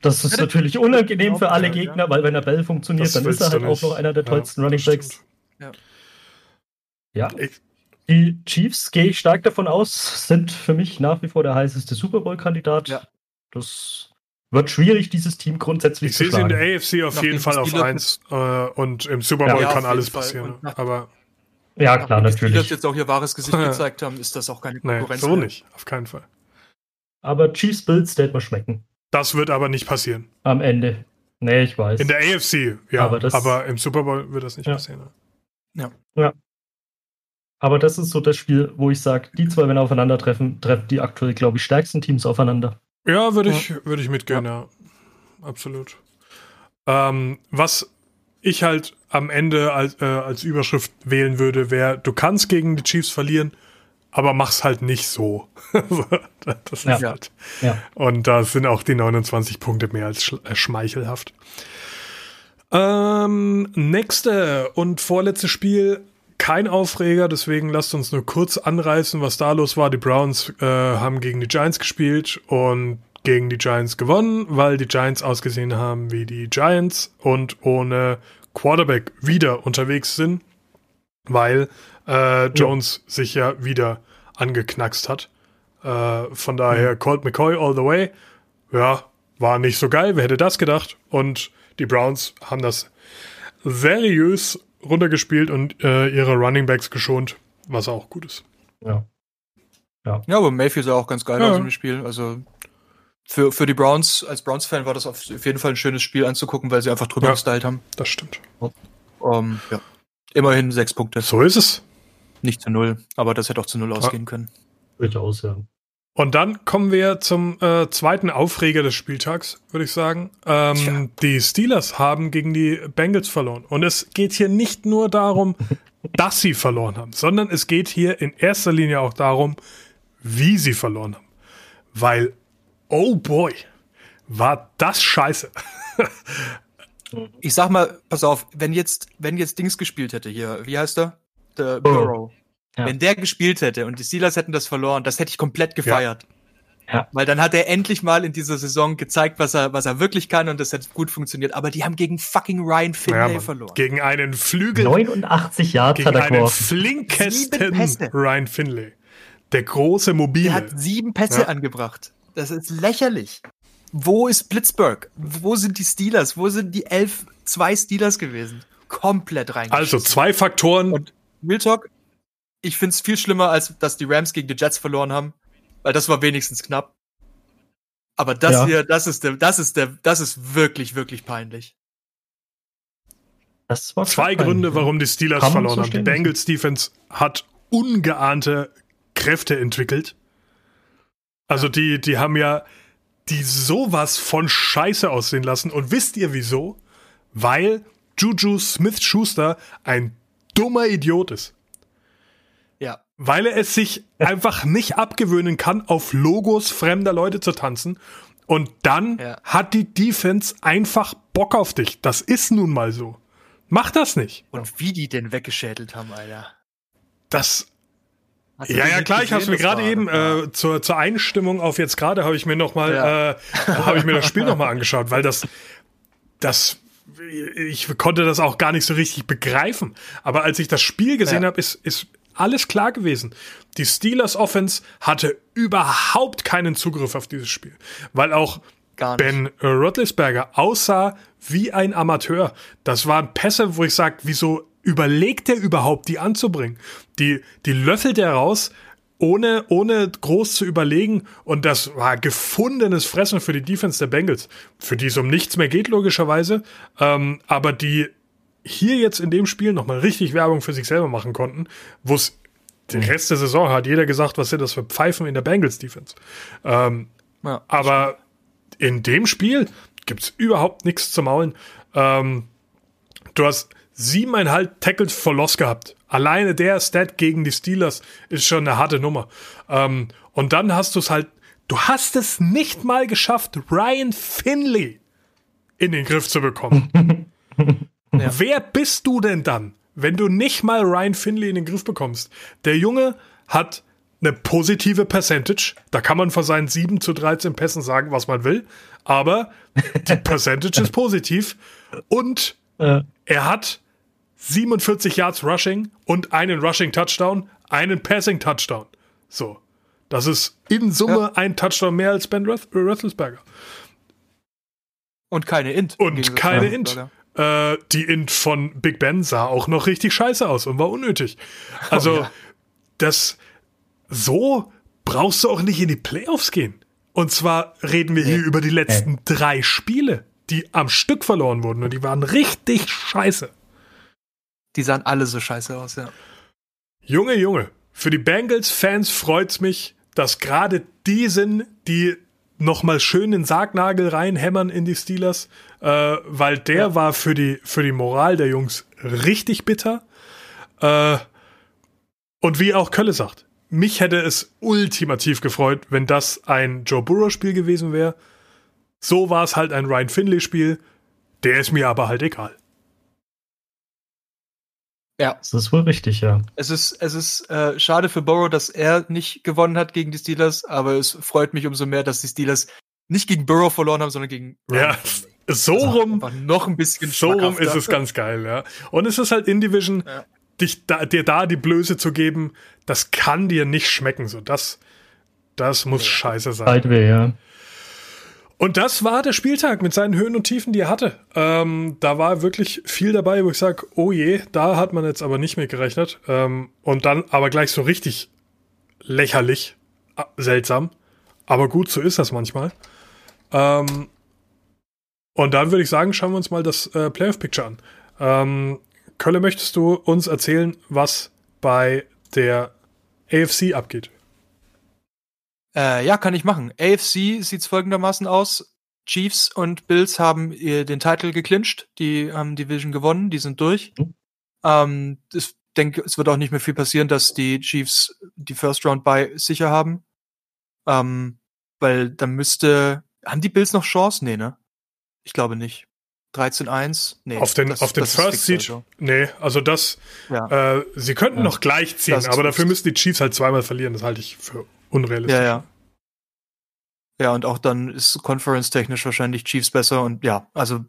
Das ist Hätte- natürlich unangenehm für alle Ja, ja. Gegner, weil wenn der Bell funktioniert, Das dann ist er halt auch noch einer der Ja, tollsten Running Backs. Ja. Ich- Die Chiefs, gehe ich stark davon aus, sind für mich nach wie vor der heißeste Super Bowl-Kandidat. Ja. Das wird schwierig, dieses Team grundsätzlich Ich zu sehe sie in schlagen. der AFC auf jeden die Fall auf Steelers 1 äh, und im Super Bowl Ja, kann alles Fall. passieren. Nach- Aber Ja, klar, Nachdem die Steelers natürlich. jetzt auch ihr wahres Gesicht (laughs) gezeigt haben, ist das auch keine nee, Konkurrenz so mehr. nicht, auf keinen Fall. Aber Chiefs Bills, der wird mir schmecken. Das wird aber nicht passieren. Am Ende. Nee, ich weiß. In der AFC, ja, Aber aber, das- im Super Bowl wird das nicht Ja. passieren. ne? Aber das ist so das Spiel, wo ich sage, die zwei, wenn aufeinandertreffen, treffen die aktuell, glaube ich, stärksten Teams aufeinander. Ja, würde ich, würde ich mitgehen, ja. Absolut. Ähm, was ich halt am Ende als, äh, als Überschrift wählen würde, wäre, du kannst gegen die Chiefs verlieren, aber mach's halt nicht so. (laughs) das ist Ja. halt. Ja. Und da sind auch die 29 Punkte mehr als sch äh, schmeichelhaft. Ähm, nächste und vorletzte Spiel, kein Aufreger, deswegen lasst uns nur kurz anreißen, was da los war. Die Browns äh, haben gegen die Giants gespielt und gegen die Giants gewonnen, weil die Giants ausgesehen haben wie die Giants und ohne Quarterback wieder unterwegs sind, weil äh, Jones sich ja wieder angeknackst hat. Äh, von daher Colt McCoy all the way. Ja, war nicht so geil. Wer hätte das gedacht? Und die Browns haben das seriös runtergespielt und äh, ihre Running Backs geschont, was auch gut ist. Ja. Ja, aber Mayfield sah auch ganz geil Ja. aus im Spiel. Also für, für die Browns, als Browns-Fan war das auf jeden Fall ein schönes Spiel anzugucken, weil sie einfach drüber Ja. gestylt haben. Das stimmt. Ähm, ja. Immerhin sechs Punkte. So ist es. Nicht zu null, aber das hätte auch zu null ausgehen können. Durchaus, ja. Und dann kommen wir zum äh, zweiten Aufreger des Spieltags, würde ich sagen. Ähm, Tja. die Steelers haben gegen die Bengals verloren. Und es geht hier nicht nur darum, (laughs) dass sie verloren haben, sondern es geht hier in erster Linie auch darum, wie sie verloren haben. Weil, oh boy, war das scheiße. Ich sag mal, pass auf, wenn jetzt, wenn jetzt Dings gespielt hätte hier, wie heißt er? Der Burrow. Ja. Wenn der gespielt hätte und die Steelers hätten das verloren, das hätte ich komplett gefeiert. Ja. Weil dann hat er endlich mal in dieser Saison gezeigt, was er, was er wirklich kann und das hat gut funktioniert. Aber die haben gegen fucking Ryan Ja, Finlay Mann. verloren. Gegen einen Flügel, 89 Yards gegen hat er einen geworfen. flinkesten. Ryan Finlay. Der große Mobile. Der hat sieben Pässe Ja. angebracht. Das ist lächerlich. Wo ist Blitzburg? Wo sind die Steelers? Wo sind die elf, zwei Steelers gewesen? Komplett reingeschissen. Also zwei Faktoren. Und Real Talk, ich find's viel schlimmer, als dass die Rams gegen die Jets verloren haben, weil das war wenigstens knapp. Aber das Ja. hier, das ist der, das ist der, das ist wirklich, wirklich peinlich. Das war Zwei schon Gründe, peinlich, warum die Steelers Kann verloren so haben. Die. Bengals Defense hat ungeahnte Kräfte entwickelt. Also die, die haben ja die sowas von Scheiße aussehen lassen. Und wisst ihr wieso? Weil Juju Smith-Schuster ein dummer Idiot ist. Weil er es sich einfach nicht abgewöhnen kann, auf Logos fremder Leute zu tanzen. Und dann Ja. hat die Defense einfach Bock auf dich. Das ist nun mal so. Mach das nicht. Und wie die den weggeschädelt haben, Alter. Das. Hast Ja, ja, klar, ich habe mir gerade eben äh, zur, zur Einstimmung auf jetzt gerade habe ich mir noch mal Ja. äh, habe ich mir das Spiel noch mal angeschaut, weil das das ich konnte das auch gar nicht so richtig begreifen. Aber als ich das Spiel gesehen Ja. habe, ist ist alles klar gewesen. Die Steelers Offense hatte überhaupt keinen Zugriff auf dieses Spiel, weil auch. Ben äh, Roethlisberger aussah wie ein Amateur. Das waren Pässe, wo ich sage, wieso überlegt er überhaupt, die anzubringen? Die, die löffelt er raus, ohne, ohne groß zu überlegen. Und das war gefundenes Fressen für die Defense der Bengals, für die es um nichts mehr geht, logischerweise. Ähm, aber die hier jetzt in dem Spiel nochmal richtig Werbung für sich selber machen konnten, wo es den Rest der Saison hat jeder gesagt, was sind das für Pfeifen in der Bengals Defense. Ähm, Ja. aber in dem Spiel gibt's überhaupt nichts zu maulen. Ähm, du hast siebeneinhalb Tackles for Loss gehabt. Alleine der Stat gegen die Steelers ist schon eine harte Nummer. Ähm, und dann hast du es halt, du hast es nicht mal geschafft, Ryan Finley in den Griff zu bekommen. (laughs) Ja. Wer bist du denn dann, wenn du nicht mal Ryan Finley in den Griff bekommst? Der Junge hat eine positive Percentage. Da kann man von seinen 7 zu 13 Pässen sagen, was man will. Aber die (laughs) Percentage ist positiv. Und Äh, er hat 47 Yards Rushing und einen Rushing Touchdown, einen Passing Touchdown. So. Das ist in Summe ein Touchdown mehr als Ben Roeth- Roethlisberger. Und keine Int. Und keine Int. Äh, die Int von Big Ben sah auch noch richtig scheiße aus und war unnötig. Also, Oh ja. das so brauchst du auch nicht in die Playoffs gehen. Und zwar reden wir hier über die letzten drei Spiele, die am Stück verloren wurden und die waren richtig scheiße. Die sahen alle so scheiße aus, ja. Junge, Junge, für die Bengals-Fans freut's mich, dass gerade die sind, die nochmal schön den Sargnagel reinhämmern in die Steelers, äh, weil der Ja. war für die, für die Moral der Jungs richtig bitter. Äh, und wie auch Kölle sagt, mich hätte es ultimativ gefreut, wenn das ein Joe Burrow-Spiel gewesen wäre. So war es halt ein Ryan Finley-Spiel. Der ist mir aber halt egal. Ja, das ist wohl richtig, ja. es ist, es ist äh, schade für Burrow, dass er nicht gewonnen hat gegen die Steelers, aber es freut mich umso mehr, dass die Steelers nicht gegen Burrow verloren haben, sondern gegen Ja, Ryan Finley. (laughs) so Also rum noch ein bisschen So rum ist es ganz geil, ja. Und es ist halt in Division, Ja. dich da, dir da die Blöße zu geben, das kann dir nicht schmecken. So, das, das muss scheiße sein. Weit weh, ja. Und das war der Spieltag mit seinen Höhen und Tiefen, die er hatte. Ähm, da war wirklich viel dabei, wo ich sage, oh je, da hat man jetzt aber nicht mit gerechnet. Ähm, und dann aber gleich so richtig lächerlich, äh, seltsam. Aber gut, so ist das manchmal. Ähm, und dann würde ich sagen, schauen wir uns mal das äh, Playoff-Picture an. Ähm, Kölle, möchtest du uns erzählen, was bei der AFC abgeht? Äh, ja, kann ich machen. AFC sieht's folgendermaßen aus. Chiefs und Bills haben ihr den Titel geclincht. Die haben Division gewonnen, die sind durch. Mhm. Ähm, ich denke, es wird auch nicht mehr viel passieren, dass die Chiefs die First Round bei sicher haben. Ähm, weil dann müsste. Haben die Bills noch Chance? Nee, ne? Ich glaube nicht. 13-1? Nee. auf den, das- auf den First Seed? also. Nee, also das, Ja. äh, sie könnten Ja. noch gleich ziehen, aber dafür fix. müssen die Chiefs halt zweimal verlieren. Das halte ich für unrealistisch. Ja, ja. Ja, und auch dann ist Conference-technisch wahrscheinlich Chiefs besser und ja, also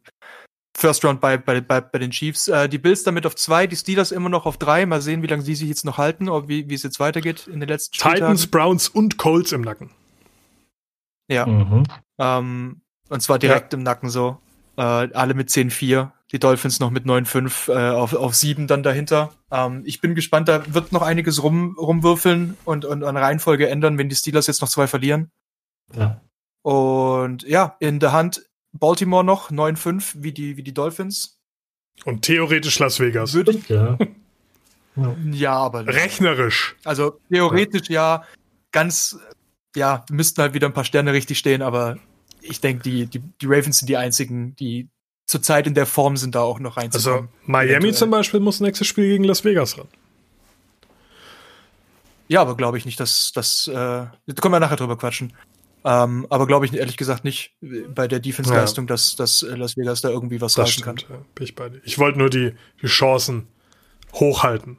First Round bei, bei, bei, bei den Chiefs. Äh, die Bills damit auf zwei, die Steelers immer noch auf drei. Mal sehen, wie lange die sich jetzt noch halten, ob wie, wie es jetzt weitergeht in den letzten Titans, Spieltagen. Browns und Colts im Nacken. Ja, Mhm. ähm, und zwar direkt im Nacken so. Äh, alle mit 10-4. Die Dolphins noch mit 9-5 äh, auf, auf 7 dann dahinter. Ähm, ich bin gespannt, da wird noch einiges rum, rumwürfeln und, und an Reihenfolge ändern, wenn die Steelers jetzt noch zwei verlieren. Ja. Und ja, in der Hand Baltimore noch 9-5 wie die, wie die Dolphins. Und theoretisch Las Vegas. Würde ich, ja. ja. ja, aber Rechnerisch. also theoretisch ja, ganz, ja, müssten halt wieder ein paar Sterne richtig stehen, aber ich denke, die, die, die Ravens sind die einzigen, die zurzeit in der Form sind, da auch noch Also reinzukommen. Miami Eventuell. zum Beispiel muss nächstes Spiel gegen Las Vegas ran. ja, aber glaube ich nicht, dass das, äh, da können wir nachher drüber quatschen. Ähm, aber glaube ich ehrlich gesagt nicht bei der Defense-Leistung, dass, dass äh, Las Vegas da irgendwie was Das reißen kann. stimmt, ja, bin ich bei dir. Ich wollte nur die, die Chancen hochhalten.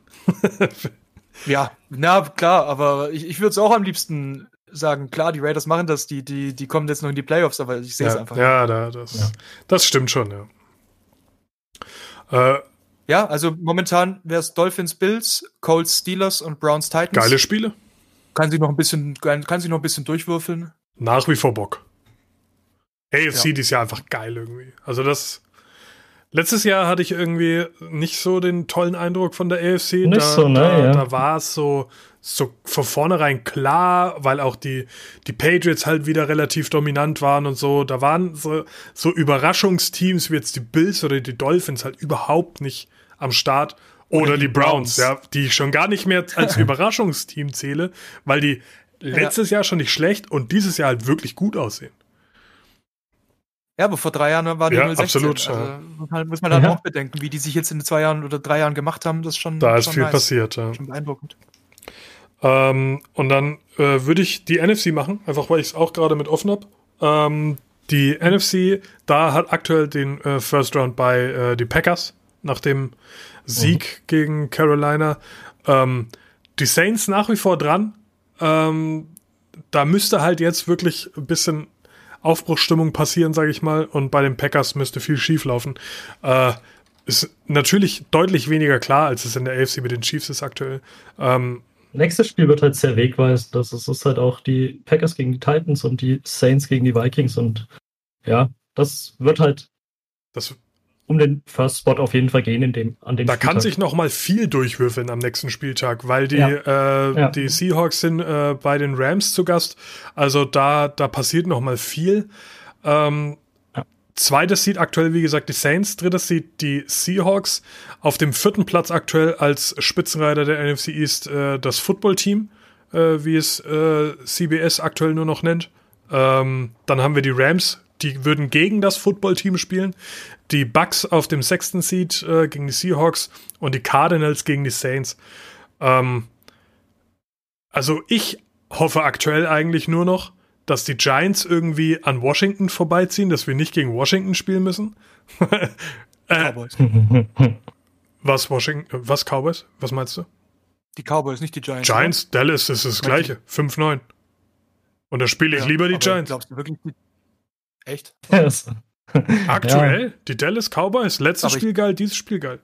Ja, na klar, aber ich, ich würde es auch am liebsten sagen, klar, die Raiders machen das, die, die, die kommen jetzt noch in die Playoffs, aber ich sehe es Ja, einfach. ja, da, das, Ja. das stimmt schon, ja. Äh, Ja, also momentan wäre es Dolphins, Bills, Colts, Steelers und Browns, Titans. geile Spiele. Kann sie noch ein bisschen, kann, kann sie noch ein bisschen durchwürfeln. Nach wie vor Bock. AFC Ja. dieses Jahr einfach geil irgendwie. Also das. Letztes Jahr hatte ich irgendwie nicht so den tollen Eindruck von der AFC. Nicht da, so, ne, Da, ja. da war es so, so von vornherein klar, weil auch die, die Patriots halt wieder relativ dominant waren und so. Da waren so, so Überraschungsteams wie jetzt die Bills oder die Dolphins halt überhaupt nicht am Start. Oder, die, die Browns, Browns. ja, die ich schon gar nicht mehr als (laughs) Überraschungsteam zähle, weil die letztes Jahr schon nicht schlecht und dieses Jahr halt wirklich gut aussehen. Ja, aber vor drei Jahren waren die Ja, 016. absolut, Also, ja. muss man- muss man dann Ja. auch bedenken, wie die sich jetzt in zwei Jahren oder drei Jahren gemacht haben. Das ist schon, Da ist schon viel nice. passiert, ja. Schon beeindruckend. Ähm, und dann äh, würde ich die NFC machen, einfach weil ich es auch gerade mit offen habe. Ähm, die NFC, da hat aktuell den äh, First Round bei äh, die Packers nach dem Sieg gegen Carolina. Ähm, die Saints nach wie vor dran. Ähm, da müsste halt jetzt wirklich ein bisschen Aufbruchsstimmung passieren, sage ich mal. Und bei den Packers müsste viel schief laufen. Äh, ist natürlich deutlich weniger klar, als es in der AFC mit den Chiefs ist aktuell. Ähm, Nächstes Spiel wird halt sehr wegweisend. Das ist halt auch die Packers gegen die Titans und die Saints gegen die Vikings. Und ja, das wird halt das um den First Spot auf jeden Fall gehen in dem an dem Da Spieltag. kann sich noch mal viel durchwürfeln am nächsten Spieltag, weil die Ja. äh, Ja. die Seahawks sind äh, bei den Rams zu Gast. Also da da passiert noch mal viel. Ähm, Ja. Zweites Seed aktuell, wie gesagt, die Saints. Drittes Seed die Seahawks. Auf dem vierten Platz aktuell als Spitzenreiter der NFC East äh, das Football-Team, äh, wie es äh, CBS aktuell nur noch nennt. Ähm, dann haben wir die Rams, die würden gegen das Football-Team spielen. Die Bucks auf dem sechsten Seed äh, gegen die Seahawks und die Cardinals gegen die Saints. Ähm, also ich hoffe aktuell eigentlich nur noch, dass die Giants irgendwie an Washington vorbeiziehen, dass wir nicht gegen Washington spielen müssen. (laughs) äh, Cowboys. (laughs) was Washington, was Cowboys? Was meinst du? Die Cowboys, nicht die Giants. Giants, Dallas ist das gleiche, 5-9. Und da spiele oder? ich Ja, lieber die Giants. Glaubst du wirklich die Echt? (laughs) Yes. Aktuell, die Dallas Cowboys, letztes Aber Spiel geil, dieses Spiel geil.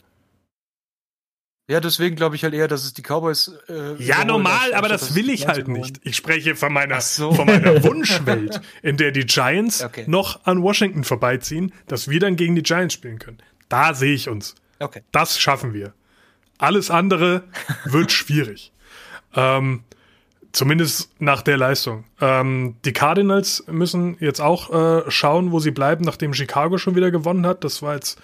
Ja, deswegen glaube ich halt eher, dass es die Cowboys. Äh, Ja, normal, aber das will ich halt nicht. Ich spreche von meiner, so. von meiner (laughs) Wunschwelt, in der die Giants Okay. noch an Washington vorbeiziehen, dass wir dann gegen die Giants spielen können. Da sehe ich uns. Okay. Das schaffen wir. Alles andere wird (laughs) schwierig. Ähm, zumindest nach der Leistung. Ähm, die Cardinals müssen jetzt auch äh, schauen, wo sie bleiben, nachdem Chicago schon wieder gewonnen hat. Das war jetzt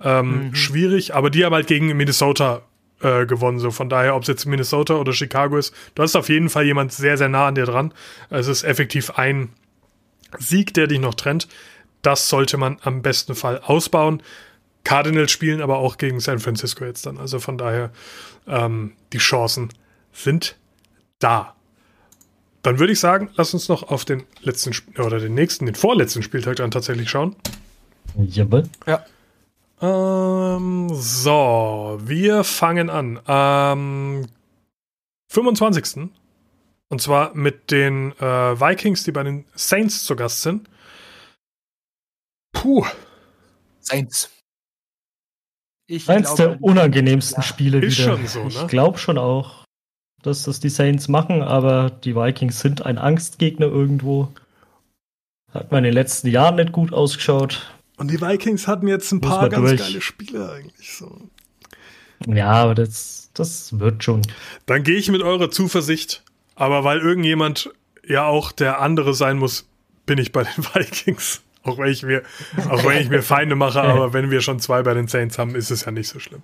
ähm, schwierig, aber die haben halt gegen Minnesota äh, gewonnen. So von daher, ob es jetzt Minnesota oder Chicago ist, du hast auf jeden Fall jemand sehr, sehr nah an dir dran. Es ist effektiv ein Sieg, der dich noch trennt. Das sollte man am besten Fall ausbauen. Cardinals spielen aber auch gegen San Francisco jetzt dann. Also von daher, ähm, die Chancen sind da. Dann würde ich sagen, lass uns noch auf den letzten oder den nächsten, den vorletzten Spieltag dann tatsächlich schauen. Jawohl. Ja. Ähm, so, wir fangen an. Am 25. Und zwar mit den äh, Vikings, die bei den Saints zu Gast sind. Puh, Saints. Ich Eins der unangenehmsten Ja. Spiele Ist wieder. schon so, ne? Ich glaube schon auch, dass das die Saints machen, aber die Vikings sind ein Angstgegner irgendwo. Hat man in den letzten Jahren nicht gut ausgeschaut. Und die Vikings hatten jetzt ein Muss paar ganz durch. geile Spiele eigentlich so. Ja, aber das, das wird schon. Dann gehe ich mit eurer Zuversicht, aber weil irgendjemand ja auch der andere sein muss, bin ich bei den (laughs) Vikings. Auch wenn ich mir, auch wenn ich mir Feinde mache, (laughs) aber wenn wir schon zwei bei den Saints haben, ist es ja nicht so schlimm.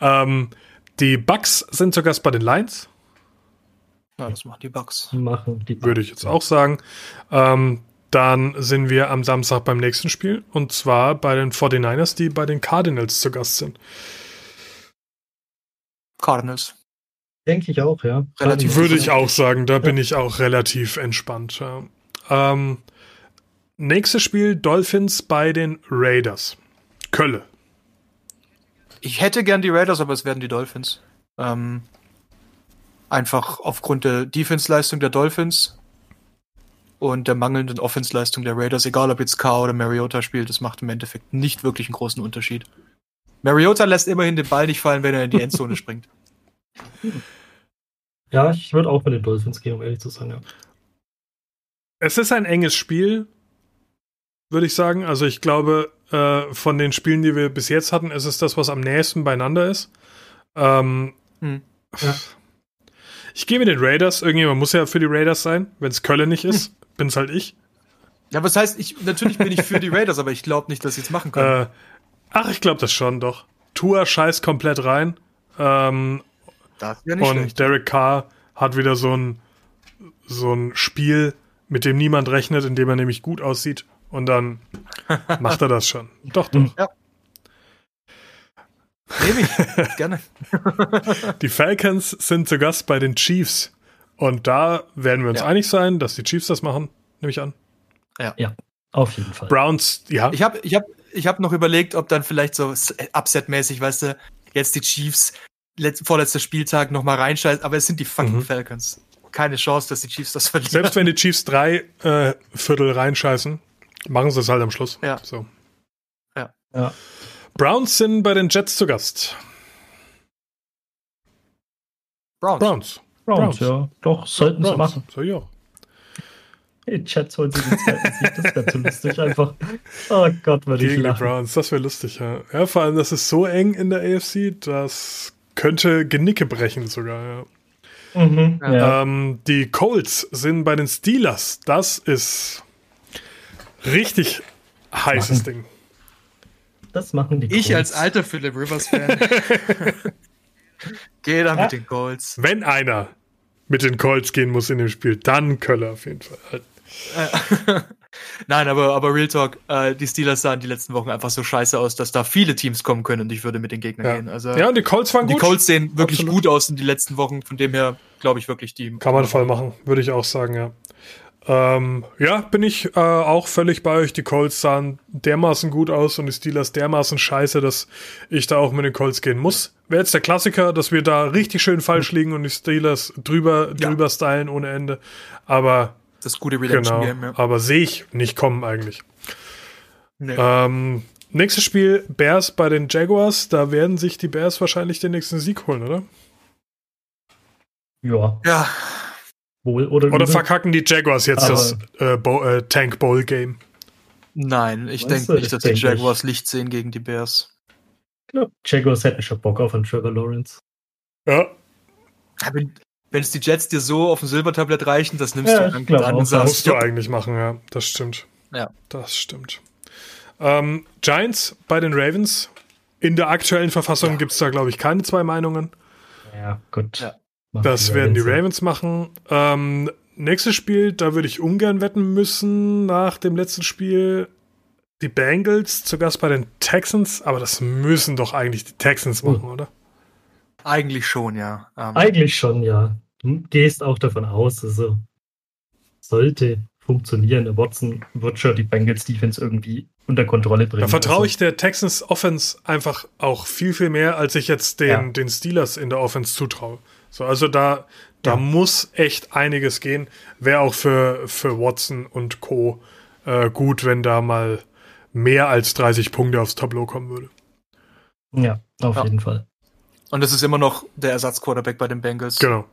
Ähm, die Bucks sind zu Gast bei den Lions, Ja, das machen die Bucks. Machen die würde ich jetzt auch sagen. Ähm, dann sind wir am Samstag beim nächsten Spiel und zwar bei den 49ers, die bei den Cardinals zu Gast sind. Cardinals. Denke ich auch, ja. Relativ Würde ich auch sagen, da bin ich auch relativ entspannt. Ja. Ähm, nächstes Spiel Dolphins bei den Raiders. Kölle. Ich hätte gern die Raiders, aber es werden die Dolphins. Ähm, einfach aufgrund der Defense-Leistung der Dolphins und der mangelnden Offense-Leistung der Raiders, egal ob jetzt K oder Mariota spielt, das macht im Endeffekt nicht wirklich einen großen Unterschied. Mariota lässt immerhin den Ball nicht fallen, wenn er in die Endzone (laughs) springt. Ja, ich würde auch mit den Dolphins gehen, um ehrlich zu sein, ja. Es ist ein enges Spiel, würde ich sagen. Also ich glaube, äh, von den Spielen, die wir bis jetzt hatten, ist es das, was am nächsten beieinander ist. Ähm, Hm. Ja. Ich gehe mit den Raiders. Irgendjemand muss ja für die Raiders sein. Wenn es Kölle nicht ist, bin's halt ich. Ja, was heißt, ich, natürlich bin ich für die Raiders, aber ich glaube nicht, dass sie es machen können. Äh, ach, ich glaube das schon, doch. Tour scheißt komplett rein. Ähm, das ja nicht und schlecht. Derek Carr hat wieder so ein, so ein Spiel, mit dem niemand rechnet, in dem er nämlich gut aussieht. Und dann macht er das schon. (laughs) Doch, doch. Nehme ich. (laughs) Gerne. Die Falcons sind zu Gast bei den Chiefs. Und da werden wir uns Ja. einig sein, dass die Chiefs das machen, nehme ich an. Auf jeden Fall. Browns, ja. Ich habe ich hab, ich hab noch überlegt, ob dann vielleicht so Upset-mäßig, weißt du, jetzt die Chiefs, letz, vorletzter Spieltag nochmal reinscheißen, aber es sind die fucking Mhm. Falcons. keine Chance, dass die Chiefs das verlieren. Selbst wenn die Chiefs drei äh, Viertel reinscheißen, machen sie es halt am Schluss. Ja. So. Ja. Ja. Browns sind bei den Jets zu Gast. Browns. Browns. Browns, Browns. ja. Doch, sollten sie machen. So, ja. Die Chats holen sie den zweiten Sieg. Das wäre zu lustig einfach. Oh Gott, würde ich Gegen die lachen. Browns, das wäre lustig, ja. Ja, vor allem, das ist so eng in der AFC, das könnte Genicke brechen sogar, ja. Mhm, ja. Ähm, die Colts sind bei den Steelers. Das ist richtig heißes Machen. Ding. Das machen die Ich als Colts. alter Philip Rivers-Fan. (laughs) Geh da Ja. mit den Colts. Wenn einer mit den Colts gehen muss in dem Spiel, dann Köller auf jeden Fall. Äh, (laughs) Nein, aber, aber Real Talk, äh, die Steelers sahen die letzten Wochen einfach so scheiße aus, dass da viele Teams kommen können und ich würde mit den Gegnern Ja, gehen. Also ja und die Colts waren die gut. Colts sehen wirklich Absolut. gut aus in die letzten Wochen, von dem her glaube ich wirklich die. Kann man voll machen, würde ich auch sagen, ja. Ähm, ja, bin ich äh, auch völlig bei euch. Die Colts sahen dermaßen gut aus und die Steelers dermaßen scheiße, dass ich da auch mit den Colts gehen muss. Wäre jetzt der Klassiker, dass wir da richtig schön falsch liegen und die Steelers drüber, Ja. drüber stylen ohne Ende. Aber Das gute Redemption genau, Game, ja. aber sehe ich nicht kommen eigentlich. Nee. Ähm, nächstes Spiel Bears bei den Jaguars. Da werden sich die Bears wahrscheinlich den nächsten Sieg holen, oder? Ja, Ja, wohl oder Oder verkacken die Jaguars jetzt Aber- das äh, Bo äh, Tank Bowl Game? nein, ich denke nicht, das dass die denk ich. Jaguars Licht sehen gegen die Bears. Ich glaube, Jaguars hätten schon Bock auf einen Trevor Lawrence. Ja, Wenn es die Jets dir so auf dem Silbertablett reichen, das nimmst Ja, du dann glaub an auch, das sagst, musst du eigentlich machen, ja. Das stimmt. Ja. Das stimmt. Ähm, Giants bei den Ravens. In der aktuellen Verfassung Ja. gibt es da, glaube ich, keine zwei Meinungen. Ja, gut. Ja. Das werden die Ravens. Machen. Ähm, nächstes Spiel, da würde ich ungern wetten müssen nach dem letzten Spiel. Die Bengals zu Gast bei den Texans, aber das müssen doch eigentlich die Texans Oh. machen, oder? eigentlich schon, ja. Ähm, Eigentlich schon, ja. Du gehst auch davon aus, also sollte funktionieren. Der Watson wird schon die Bengals Defense irgendwie unter Kontrolle bringen. Da vertraue Also, ich der Texans Offense einfach auch viel, viel mehr, als ich jetzt den, Ja. den Steelers in der Offense zutraue. So, also da, da Ja. muss echt einiges gehen. Wäre auch für, für Watson und Co. Äh, gut, wenn da mal mehr als 30 Punkte aufs Tableau kommen würde. Ja, auf Ja. jeden Fall. Und das ist immer noch der Ersatzquarterback bei den Bengals. Genau.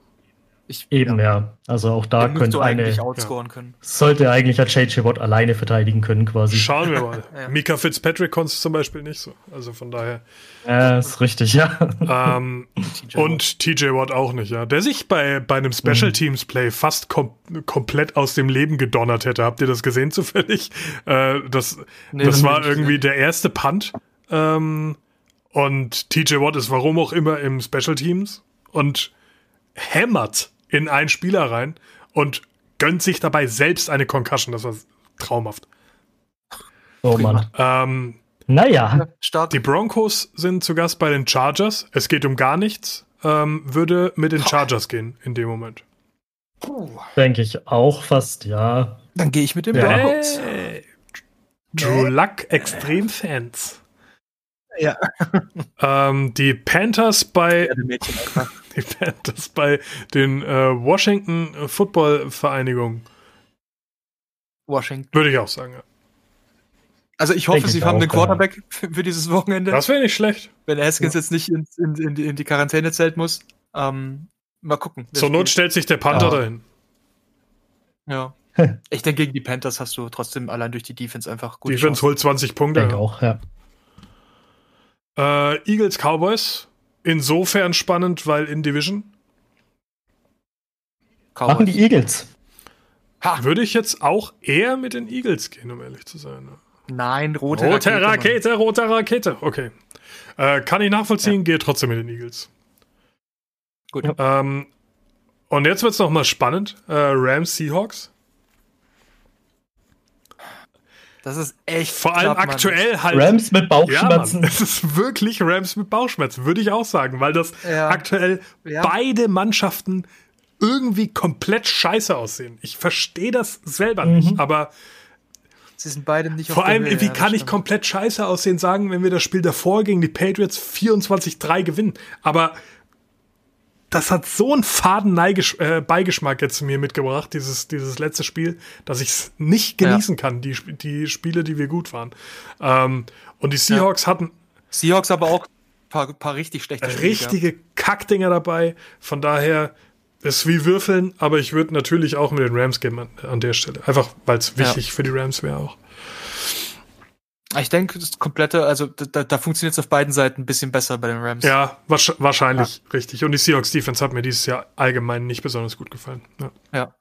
Ich, Eben, ja. ja. Also auch da Den könnte du eigentlich eine, outscoren können. sollte eigentlich ein JJ Watt alleine verteidigen können, quasi. Schauen wir mal. (laughs) Ja. Mika Fitzpatrick konnte es zum Beispiel nicht so. Also von daher. Ja, ist richtig, ja. Ähm, TJ und TJ Watt auch nicht, ja. Der sich bei, bei einem Special Mhm. Teams Play fast kom komplett aus dem Leben gedonnert hätte. Habt ihr das gesehen zufällig? (laughs) Äh, das Nee, das war irgendwie der erste Punt. Ähm, und TJ Watt ist warum auch immer im Special Teams und hämmert in einen Spieler rein und gönnt sich dabei selbst eine Concussion. Das war traumhaft. Oh. Mann. Ähm, Naja, die Broncos sind zu Gast bei den Chargers. Es geht um gar nichts. Ähm, würde mit den Chargers gehen in dem Moment. Denke ich auch fast, ja. Dann gehe ich mit dem Ja. Broncos. Hey. Drew Luck Extremfans. Ja. Ähm, die Panthers bei Ja, die (laughs) Panthers bei den äh, Washington Football Vereinigung. Washington. Würde ich auch sagen. Ja. Also ich hoffe, Denke sie ich haben auch, den ja. Quarterback für für dieses Wochenende. Das wäre nicht schlecht. Wenn Haskins jetzt nicht in, in, in, die, in die Quarantäne zählt muss. Ähm, mal gucken. Zur Not stellt sich der Panther Ja. dahin. Ja. (laughs) Ich denke, gegen die Panthers hast du trotzdem allein durch die Defense einfach gute Defense Chancen. holt 20 Punkte. Denke auch, ja. Äh, Eagles Cowboys. Insofern spannend, weil in Division Cowboys. Machen die Eagles. Ha, würde ich jetzt auch eher mit den Eagles gehen, um ehrlich zu sein. ne? nein, rote, Rote Mann. Rakete, rote Rakete. Okay. Äh, kann ich nachvollziehen, gehe trotzdem mit den Eagles. Gut. Ja. Ähm, und jetzt wird es nochmal spannend. Äh, Rams Seahawks. Das ist echt Vor allem knapp, Mann. aktuell halt. Rams mit Ja, Mann, Bauchschmerzen. es ist wirklich Rams mit Bauchschmerzen, würde ich auch sagen, weil das Ja. aktuell Ja. beide Mannschaften irgendwie komplett scheiße aussehen. Ich verstehe das selber Mhm. nicht, aber Sie sind beide nicht vor auf der allem, Höhe, wie ja, kann ich stimmt. komplett scheiße aussehen sagen, wenn wir das Spiel davor gegen die Patriots 24-3 gewinnen? Aber das hat so einen faden Neigesch äh, Beigeschmack jetzt mir mitgebracht, dieses, dieses letzte Spiel, dass ich es nicht genießen ja. kann, die, die Spiele, die wir gut waren. Ähm, und die Seahawks ja. hatten. Seahawks aber auch ein paar, paar richtig schlechte Spiele. Richtige Kackdinger dabei. Von daher ist wie Würfeln, aber ich würde natürlich auch mit den Rams gehen an, an der Stelle. Einfach, weil es wichtig ja. für die Rams wäre auch. Ich denke, das komplette, also da, da funktioniert es auf beiden Seiten ein bisschen besser bei den Rams. Ja, wahrscheinlich ja. richtig. Und die Seahawks Defense hat mir dieses Jahr allgemein nicht besonders gut gefallen. Ja. ja.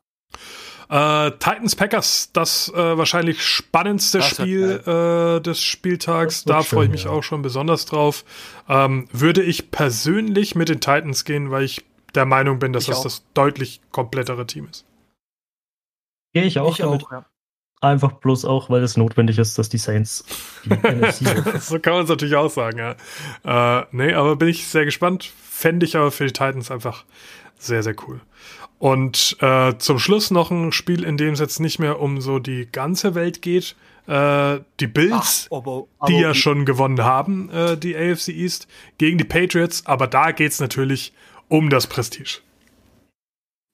Äh, Titans Packers, das äh, wahrscheinlich spannendste das Spiel äh, des Spieltags. Da freue ich mich ja. auch schon besonders drauf. Ähm, würde ich persönlich mit den Titans gehen, weil ich der Meinung bin, dass ich das auch. das deutlich komplettere Team ist. Gehe ich auch. Ich damit. auch ja. Einfach bloß auch, weil es notwendig ist, dass die Saints die (laughs) So kann man es natürlich auch sagen, ja. Äh, nee, aber bin ich sehr gespannt. Fände ich aber für die Titans einfach sehr, sehr cool. Und äh, zum Schluss noch ein Spiel, in dem es jetzt nicht mehr um so die ganze Welt geht. Äh, die Bills, Ach, aber, aber, die ja schon gewonnen haben, äh, die AFC East, gegen die Patriots. Aber da geht es natürlich um das Prestige.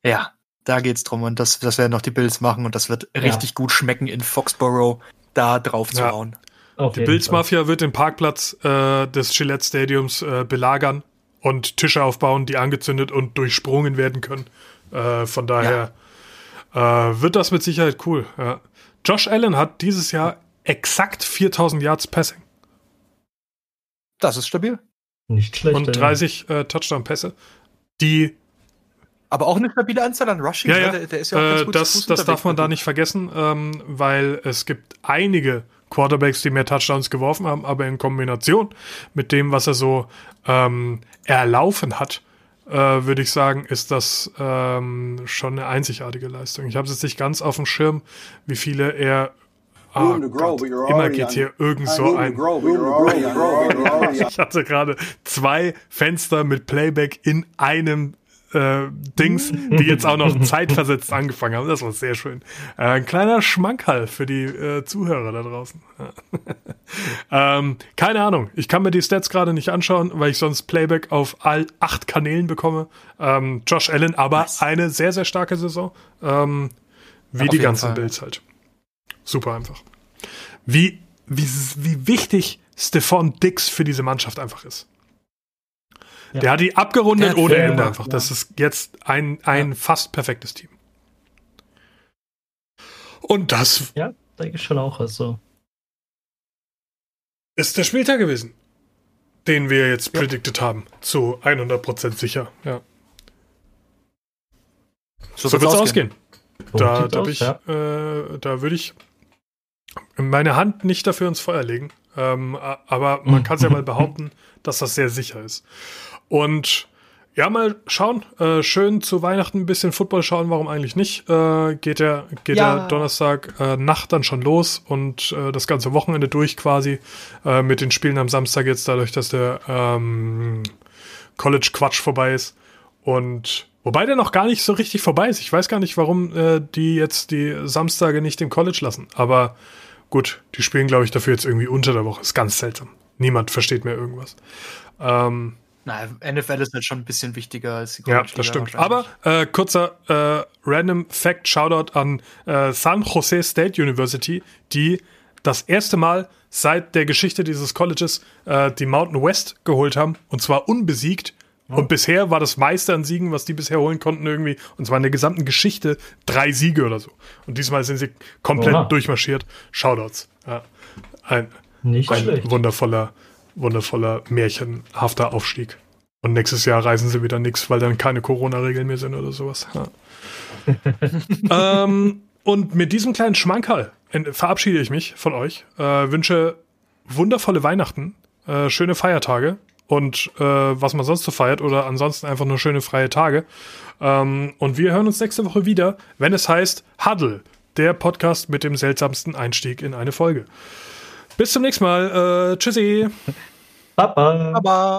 Ja, da geht's drum und das, das werden noch die Bills machen und das wird ja. richtig gut schmecken in Foxborough, da drauf zu ja. hauen. Auf die Bills-Mafia wird den Parkplatz äh, des Gillette Stadiums äh, belagern und Tische aufbauen, die angezündet und durchsprungen werden können. Äh, von daher ja. Äh, wird das mit Sicherheit cool. Ja. Josh Allen hat dieses Jahr exakt 4000 Yards Passing. Das ist stabil. Nicht schlecht. Und 30 äh, Touchdown-Pässe, die aber auch eine stabile Anzahl an Rushing. Ja, ja. Der, der ist ja auch ganz äh, gut das, das darf man da nicht vergessen, ähm, weil es gibt einige Quarterbacks, die mehr Touchdowns geworfen haben, aber in Kombination mit dem, was er so ähm, erlaufen hat, äh, würde ich sagen, ist das ähm, schon eine einzigertige Leistung. Ich habe es jetzt nicht ganz auf dem Schirm, wie viele er Oh Gott, immer geht hier irgend so ein. (laughs) Ich hatte gerade zwei Fenster mit Playback in einem äh, Dings, die jetzt auch noch zeitversetzt angefangen haben. Das war sehr schön. Äh, ein kleiner Schmankerl für die äh, Zuhörer da draußen. (laughs) ähm, keine Ahnung. Ich kann mir die Stats gerade nicht anschauen, weil ich sonst Playback auf all acht Kanälen bekomme. Ähm, Josh Allen, aber Was? eine sehr, sehr starke Saison. Ähm, wie ja, die ganzen Fall. Bills halt. Super einfach. Wie, wie, wie wichtig Stephon Dix für diese Mannschaft einfach ist. Ja. Der hat die abgerundet ohne Ende einfach. Ja. Das ist jetzt ein, ein ja. fast perfektes Team. Und das. Ja, denke ich schon auch. Also. Ist der Spieltag gewesen, den wir jetzt ja. predicted haben. Zu 100% sicher, ja. So, so wird es ausgehen. Da, da, aus, ich, ja. äh, da würde ich meine Hand nicht dafür ins Feuer legen. Ähm, aber man (laughs) kann es ja mal behaupten, dass das sehr sicher ist. Und ja, mal schauen. Äh, schön zu Weihnachten ein bisschen Football schauen, warum eigentlich nicht? Äh, geht der, geht ja. der Donnerstag äh, Nacht dann schon los und äh, das ganze Wochenende durch quasi äh, mit den Spielen am Samstag jetzt, dadurch, dass der ähm, College-Quatsch vorbei ist. Und wobei der noch gar nicht so richtig vorbei ist. Ich weiß gar nicht, warum äh, die jetzt die Samstage nicht im College lassen. Aber gut, die spielen, glaube ich, dafür jetzt irgendwie unter der Woche. Ist ganz seltsam. Niemand versteht mehr irgendwas. Ähm, na, NFL ist halt schon ein bisschen wichtiger als die College Ja, das stimmt. Aber äh, kurzer äh, random Fact Shoutout an äh, San Jose State University, die das erste Mal seit der Geschichte dieses Colleges äh, die Mountain West geholt haben und zwar unbesiegt. Ja. Und bisher war das meiste an Siegen, was die bisher holen konnten, irgendwie, und zwar in der gesamten Geschichte, drei Siege oder so. Und diesmal sind sie komplett Oha. durchmarschiert. Shoutouts. Ja. Ein, Nicht ein wundervoller wundervoller, märchenhafter Aufstieg. Und nächstes Jahr reisen sie wieder nichts, weil dann keine Corona-Regeln mehr sind oder sowas. Ja. (laughs) ähm, und mit diesem kleinen Schmankerl verabschiede ich mich von euch. Äh, wünsche wundervolle Weihnachten, äh, schöne Feiertage und äh, was man sonst so feiert oder ansonsten einfach nur schöne freie Tage. Ähm, und wir hören uns nächste Woche wieder, wenn es heißt Huddle, der Podcast mit dem seltsamsten Einstieg in eine Folge. Bis zum nächsten Mal. Äh, tschüssi. Baba. Baba.